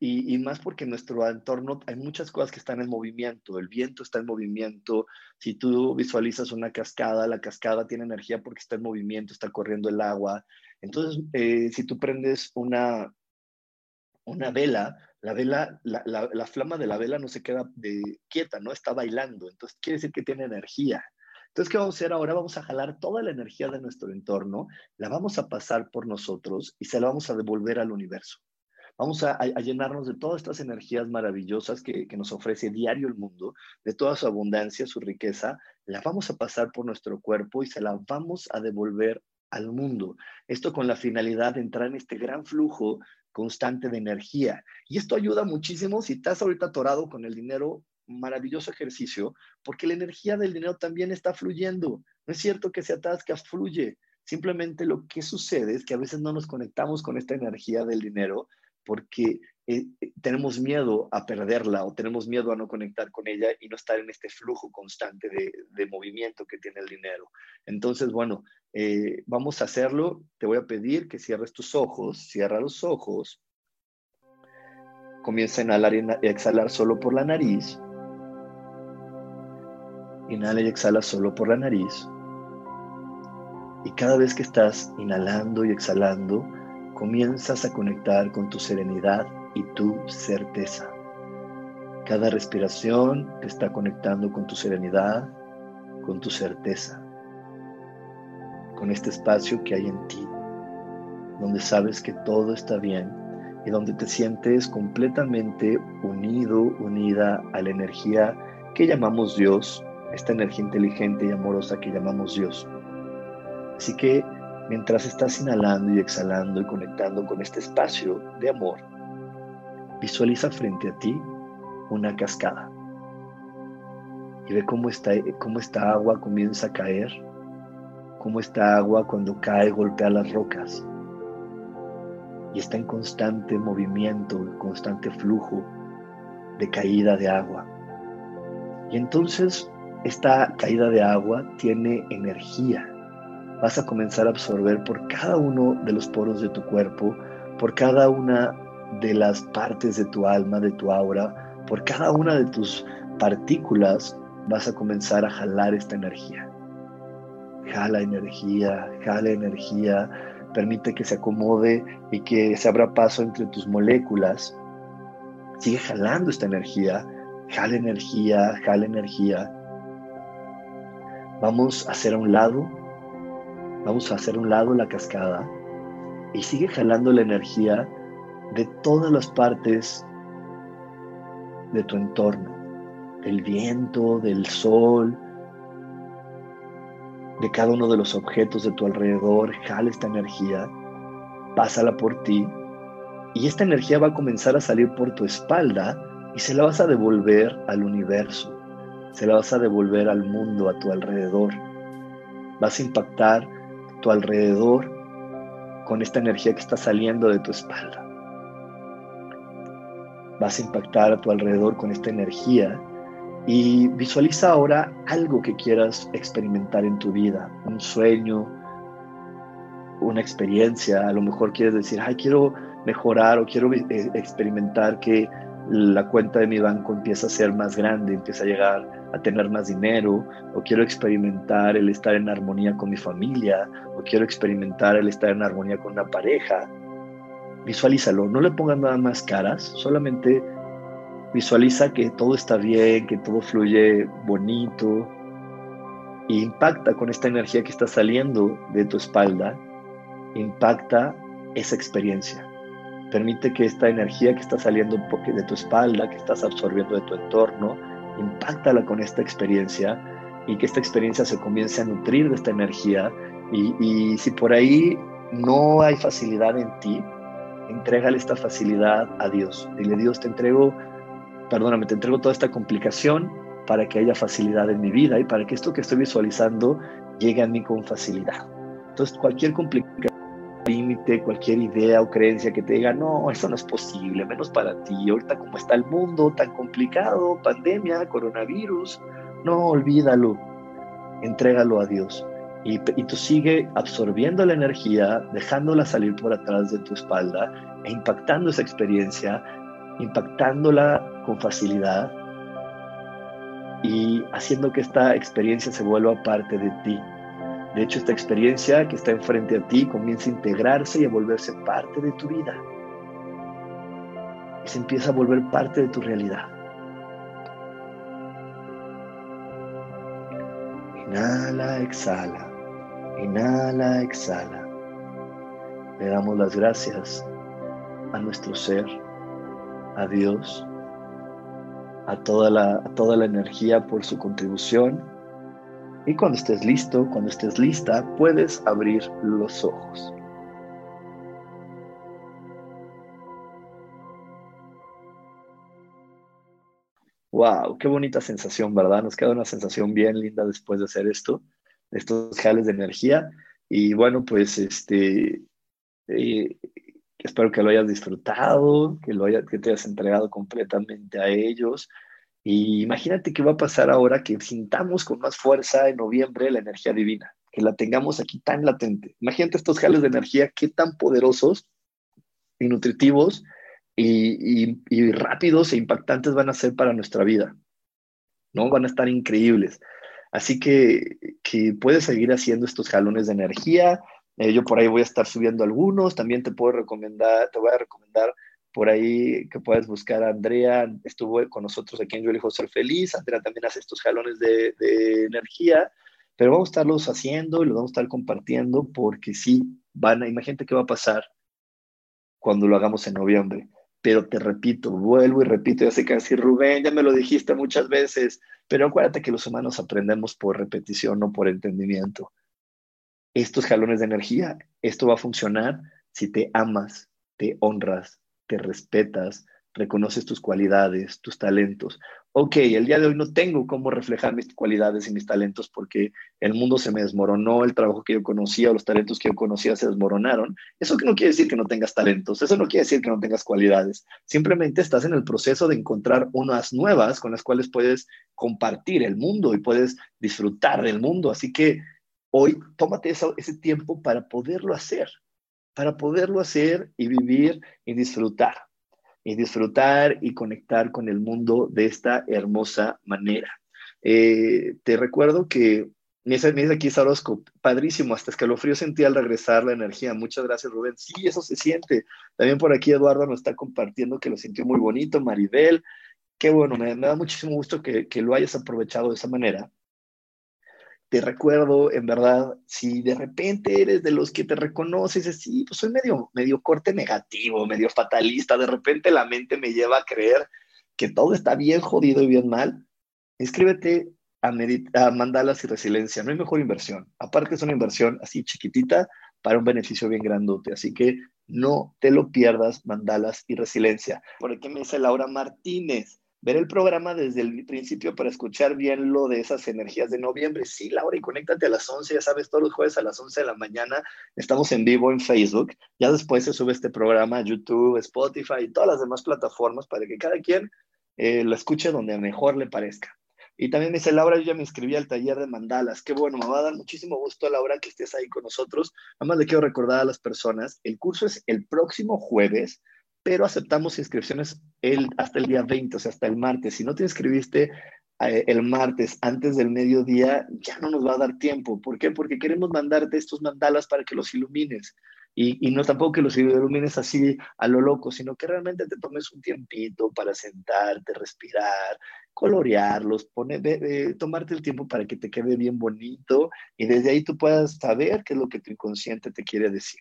Y, y, más porque en nuestro entorno hay muchas cosas que están en movimiento. El viento está en movimiento. Si tú visualizas una cascada, la cascada tiene energía porque está en movimiento, está corriendo el agua. Entonces, eh, si tú prendes una, una vela, la vela, la, la, flama de la vela no se queda de, quieta, ¿no? Está bailando, entonces quiere decir que tiene energía. Entonces, ¿qué vamos a hacer ahora? Vamos a jalar toda la energía de nuestro entorno, la vamos a pasar por nosotros y se la vamos a devolver al universo. Vamos a, llenarnos de todas estas energías maravillosas que, que, nos ofrece diario el mundo, de toda su abundancia, su riqueza, la vamos a pasar por nuestro cuerpo y se la vamos a devolver al mundo. Esto con la finalidad de entrar en este gran flujo constante de energía. Y esto ayuda muchísimo si estás ahorita atorado con el dinero, maravilloso ejercicio, porque la energía del dinero también está fluyendo. No es cierto que se atasca, fluye. Simplemente lo que sucede es que a veces no nos conectamos con esta energía del dinero porque eh, eh, tenemos miedo a perderla o tenemos miedo a no conectar con ella y no estar en este flujo constante de, movimiento que tiene el dinero. Entonces, bueno, eh, vamos a hacerlo. Te voy a pedir que cierres tus ojos, cierra los ojos, comienza a inhalar y exhalar solo por la nariz. Inhala y exhala solo por la nariz. Y cada vez que estás inhalando y exhalando, comienzas a conectar con tu serenidad y tu certeza. Cada respiración te está conectando con tu serenidad, con tu certeza, con este espacio que hay en ti, donde sabes que todo está bien y donde te sientes completamente unido, unida a la energía que llamamos Dios, esta energía inteligente y amorosa que llamamos Dios. Así que mientras estás inhalando y exhalando y conectando con este espacio de amor, Visualiza frente a ti una cascada y ve cómo, está, cómo esta agua comienza a caer, cómo esta agua cuando cae golpea las rocas y está en constante movimiento, en constante flujo de caída de agua. Y entonces esta caída de agua tiene energía. Vas a comenzar a absorber por cada uno de los poros de tu cuerpo, por cada una de las partes de tu alma, de tu aura, por cada una de tus partículas vas a comenzar a jalar esta energía. Jala energía, jala energía, permite que se acomode y que se abra paso entre tus moléculas. Sigue jalando esta energía, jala energía, jala energía. Vamos a hacer a un lado, vamos a hacer un lado la cascada y sigue jalando la energía de todas las partes de tu entorno, del viento, del sol, de cada uno de los objetos de tu alrededor, jala esta energía, pásala por ti y esta energía va a comenzar a salir por tu espalda y se la vas a devolver al universo, se la vas a devolver al mundo a tu alrededor. Vas a impactar tu alrededor con esta energía que está saliendo de tu espalda. Vas a impactar a tu alrededor con esta energía y visualiza ahora algo que quieras experimentar en tu vida, un sueño, una experiencia, a lo mejor quieres decir, ay, quiero mejorar o quiero eh, experimentar que la cuenta de mi banco empieza a ser más grande, empieza a llegar a tener más dinero, o quiero experimentar el estar en armonía con mi familia, o quiero experimentar el estar en armonía con una pareja, visualízalo, no le pongas nada más caras, solamente visualiza que todo está bien, que todo fluye bonito e impacta con esta energía que está saliendo de tu espalda, impacta esa experiencia. Permite que esta energía que está saliendo de tu espalda, que estás absorbiendo de tu entorno, impactala con esta experiencia y que esta experiencia se comience a nutrir de esta energía. Y, y si por ahí no hay facilidad en ti, entrégale esta facilidad a Dios. Dile, Dios, te entrego, perdóname, te entrego toda esta complicación para que haya facilidad en mi vida y para que esto que estoy visualizando llegue a mí con facilidad. Entonces, cualquier complicación, cualquier idea o creencia que te diga, no, eso no es posible, menos para ti. Ahorita como está el mundo tan complicado, pandemia, coronavirus, no, olvídalo, entrégalo a Dios. Y, tú sigue absorbiendo la energía, dejándola salir por atrás de tu espalda e impactando esa experiencia, impactándola con facilidad y haciendo que esta experiencia se vuelva parte de ti. De hecho, esta experiencia que está enfrente a ti comienza a integrarse y a volverse parte de tu vida. Y se empieza a volver parte de tu realidad. Inhala, exhala. Inhala, exhala. Le damos las gracias a nuestro ser, a Dios, a toda la, a toda la energía por su contribución. Y cuando estés listo, cuando estés lista, puedes abrir los ojos. Wow, qué bonita sensación, ¿verdad? Nos queda una sensación bien linda después de hacer esto estos jales de energía. Y bueno, pues este, eh, espero que lo hayas disfrutado, que, lo haya, que te hayas entregado completamente a ellos. Y imagínate qué va a pasar ahora que sintamos con más fuerza en noviembre la energía divina, que la tengamos aquí tan latente. Imagínate estos jales de energía, qué tan poderosos y nutritivos y, rápidos e impactantes van a ser para nuestra vida. ¿no? Van a estar increíbles. Así que, que puedes seguir haciendo estos jalones de energía. Eh, yo por ahí voy a estar subiendo algunos. También te puedo recomendar, te voy a recomendar por ahí que puedes buscar a Andrea. Estuvo con nosotros aquí en Yo elijo ser feliz. Andrea también hace estos jalones de, energía. Pero vamos a estarlos haciendo y los vamos a estar compartiendo porque sí, van a, imagínate qué va a pasar cuando lo hagamos en noviembre. Pero te repito, vuelvo y repito, ya sé que así Rubén, ya me lo dijiste muchas veces, pero acuérdate que los humanos aprendemos por repetición, no por entendimiento. Estos jalones de energía, esto va a funcionar si te amas, te honras, te respetas, reconoces tus cualidades, tus talentos. Ok, el día de hoy no tengo cómo reflejar mis cualidades y mis talentos porque el mundo se me desmoronó, el trabajo que yo conocía, los talentos que yo conocía se desmoronaron. Eso no quiere decir que no tengas talentos, eso no quiere decir que no tengas cualidades. Simplemente estás en el proceso de encontrar unas nuevas con las cuales puedes compartir el mundo y puedes disfrutar del mundo. Así que hoy tómate ese tiempo para poderlo hacer, para poderlo hacer y vivir y disfrutar y disfrutar y conectar con el mundo de esta hermosa manera. Eh, te recuerdo que me dice, aquí Sarosco, padrísimo, hasta escalofrío sentí al regresar la energía. Muchas gracias, Rubén. Sí, eso se siente. También por aquí Eduardo nos está compartiendo que lo sintió muy bonito. Maribel, qué bueno, me, da muchísimo gusto que, que, lo hayas aprovechado de esa manera te recuerdo, en verdad, si de repente eres de los que te reconoces, sí, pues soy medio, medio corte negativo, medio fatalista, de repente la mente me lleva a creer que todo está bien jodido y bien mal, inscríbete a, a Mandalas y Resiliencia, no hay mejor inversión. Aparte es una inversión así chiquitita para un beneficio bien grandote, así que no te lo pierdas, Mandalas y Resiliencia. Por aquí me dice Laura Martínez, ver el programa desde el principio para escuchar bien lo de esas energías de noviembre. Sí, Laura, y conéctate a las 11, ya sabes, todos los jueves a las 11 de la mañana estamos en vivo en Facebook. Ya después se sube este programa a YouTube, Spotify y todas las demás plataformas para que cada quien eh, lo escuche donde mejor le parezca. Y también me dice Laura, yo ya me inscribí al taller de mandalas. Qué bueno, me va a dar muchísimo gusto, Laura, que estés ahí con nosotros. Además, le quiero recordar a las personas, el curso es el próximo jueves pero aceptamos inscripciones el, hasta el día 20, o sea, hasta el martes. Si no te inscribiste eh, el martes antes del mediodía, ya no nos va a dar tiempo. ¿Por qué? Porque queremos mandarte estos mandalas para que los ilumines. Y, no tampoco que los ilumines así a lo loco, sino que realmente te tomes un tiempito para sentarte, respirar, colorearlos, poner, tomarte el tiempo para que te quede bien bonito y desde ahí tú puedas saber qué es lo que tu inconsciente te quiere decir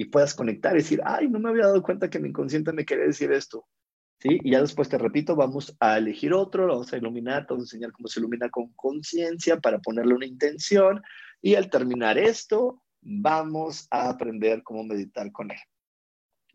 y puedas conectar y decir, ay, no me había dado cuenta que mi inconsciente me quería decir esto. ¿sí? Y ya después te repito, vamos a elegir otro, lo vamos a iluminar, te vamos a enseñar cómo se ilumina con conciencia para ponerle una intención y al terminar esto, vamos a aprender cómo meditar con él.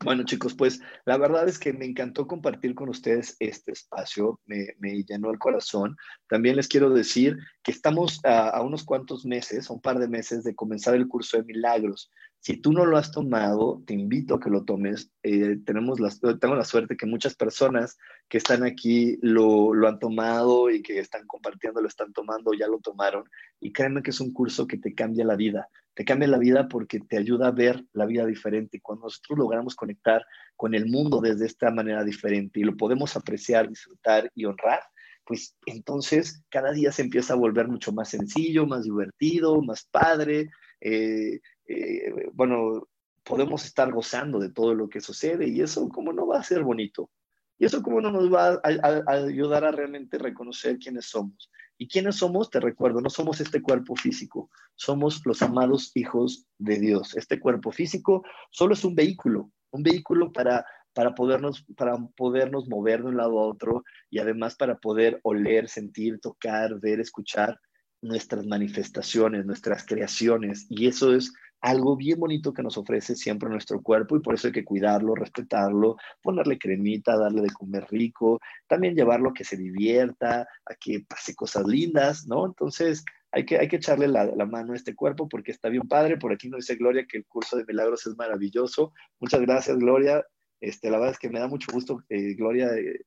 Bueno, chicos, pues la verdad es que me encantó compartir con ustedes este espacio, me, llenó el corazón. También les quiero decir que estamos a, unos cuantos meses, a un par de meses de comenzar el curso de milagros. Si tú no lo has tomado, te invito a que lo tomes. Eh, tenemos la, tengo la suerte que muchas personas que están aquí lo, lo han tomado y que están compartiendo, lo están tomando, ya lo tomaron. Y créanme que es un curso que te cambia la vida te cambia la vida porque te ayuda a ver la vida diferente. Cuando nosotros logramos conectar con el mundo desde esta manera diferente y lo podemos apreciar, disfrutar y honrar, pues entonces cada día se empieza a volver mucho más sencillo, más divertido, más padre. Eh, eh, bueno, podemos estar gozando de todo lo que sucede y eso, ¿cómo no va a ser bonito? Y eso, ¿cómo no nos va a ayudar a realmente reconocer quiénes somos? ¿Y quiénes somos? Te recuerdo, no somos este cuerpo físico, somos los amados hijos de Dios. Este cuerpo físico solo es un vehículo, un vehículo para, para, podernos, para podernos mover de un lado a otro y además para poder oler, sentir, tocar, ver, escuchar nuestras manifestaciones, nuestras creaciones. Y eso es algo bien bonito que nos ofrece siempre nuestro cuerpo y por eso hay que cuidarlo, respetarlo, ponerle cremita, darle de comer rico, también llevarlo a que se divierta, a que pase cosas lindas, ¿no? Entonces hay que, hay que echarle la, mano a este cuerpo porque está bien padre. Por aquí nos dice Gloria que el curso de milagros es maravilloso. Muchas gracias, Gloria. Este, la verdad es que me da mucho gusto, eh, Gloria, eh,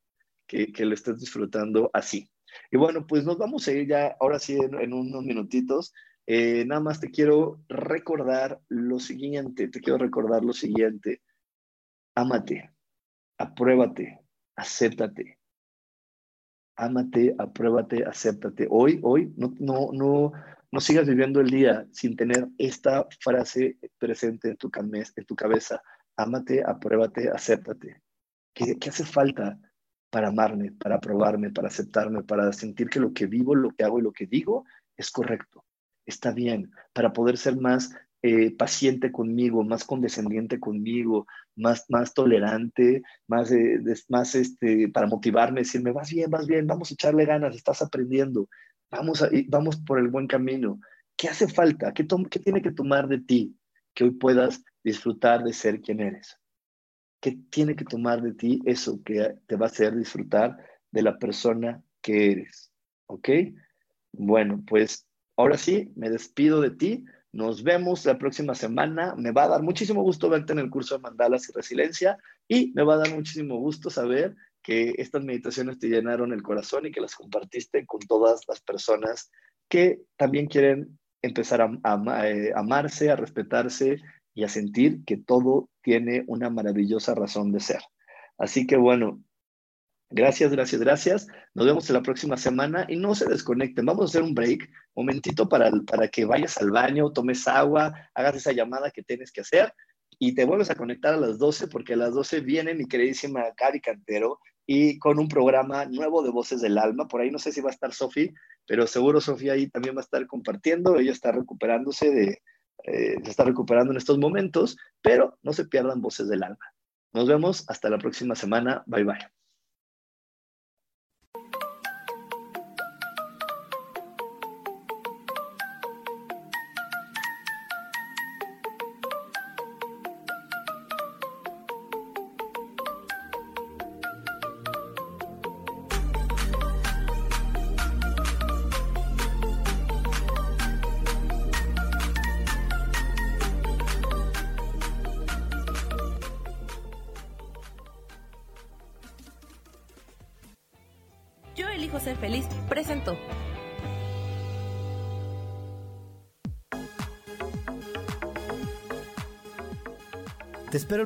que, que, lo estés disfrutando así. Y bueno, pues nos vamos a ir ya, ahora sí, en unos minutitos eh, nada más te quiero recordar lo siguiente, te quiero recordar lo siguiente. Ámate, apruébate, acéptate. Ámate, apruébate, acéptate. Hoy, hoy, no, no, no, no sigas viviendo el día sin tener esta frase presente en tu, en tu cabeza. Ámate, apruébate, acéptate. ¿Qué, ¿Qué hace falta para amarme, para aprobarme, para aceptarme, para sentir que lo que vivo, lo que hago y lo que digo es correcto? Está bien, para poder ser más eh, paciente conmigo, más condescendiente conmigo, más, más tolerante, más, más este, para motivarme, decirme, vas bien, vas bien, vamos a echarle ganas, estás aprendiendo, vamos, a, vamos por el buen camino. ¿Qué hace falta? ¿Qué, ¿Qué tiene que tomar de ti que hoy puedas disfrutar de ser quien eres? ¿Qué tiene que tomar de ti eso que te va a hacer disfrutar de la persona que eres? ¿Ok? Bueno, pues Ahora sí, me despido de ti. Nos vemos la próxima semana. Me va a dar muchísimo gusto verte en el curso de mandalas y resiliencia y me va a dar muchísimo gusto saber que estas meditaciones te llenaron el corazón y que las compartiste con todas las personas que también quieren empezar a, eh, amarse, a respetarse y a sentir que todo tiene una maravillosa razón de ser. Así que bueno, Gracias, gracias, gracias. Nos vemos en la próxima semana y no se desconecten. Vamos a hacer un break, momentito para, para que vayas al baño, tomes agua, hagas esa llamada que tienes que hacer y te vuelves a conectar a las 12 porque a las 12 viene mi queridísima Cari Cantero y con un programa nuevo de Voces del Alma. Por ahí no sé si va a estar Sofi, pero seguro Sofía ahí también va a estar compartiendo. Ella está recuperándose de, eh, se está recuperando en estos momentos, pero no se pierdan Voces del Alma. Nos vemos hasta la próxima semana. Bye bye.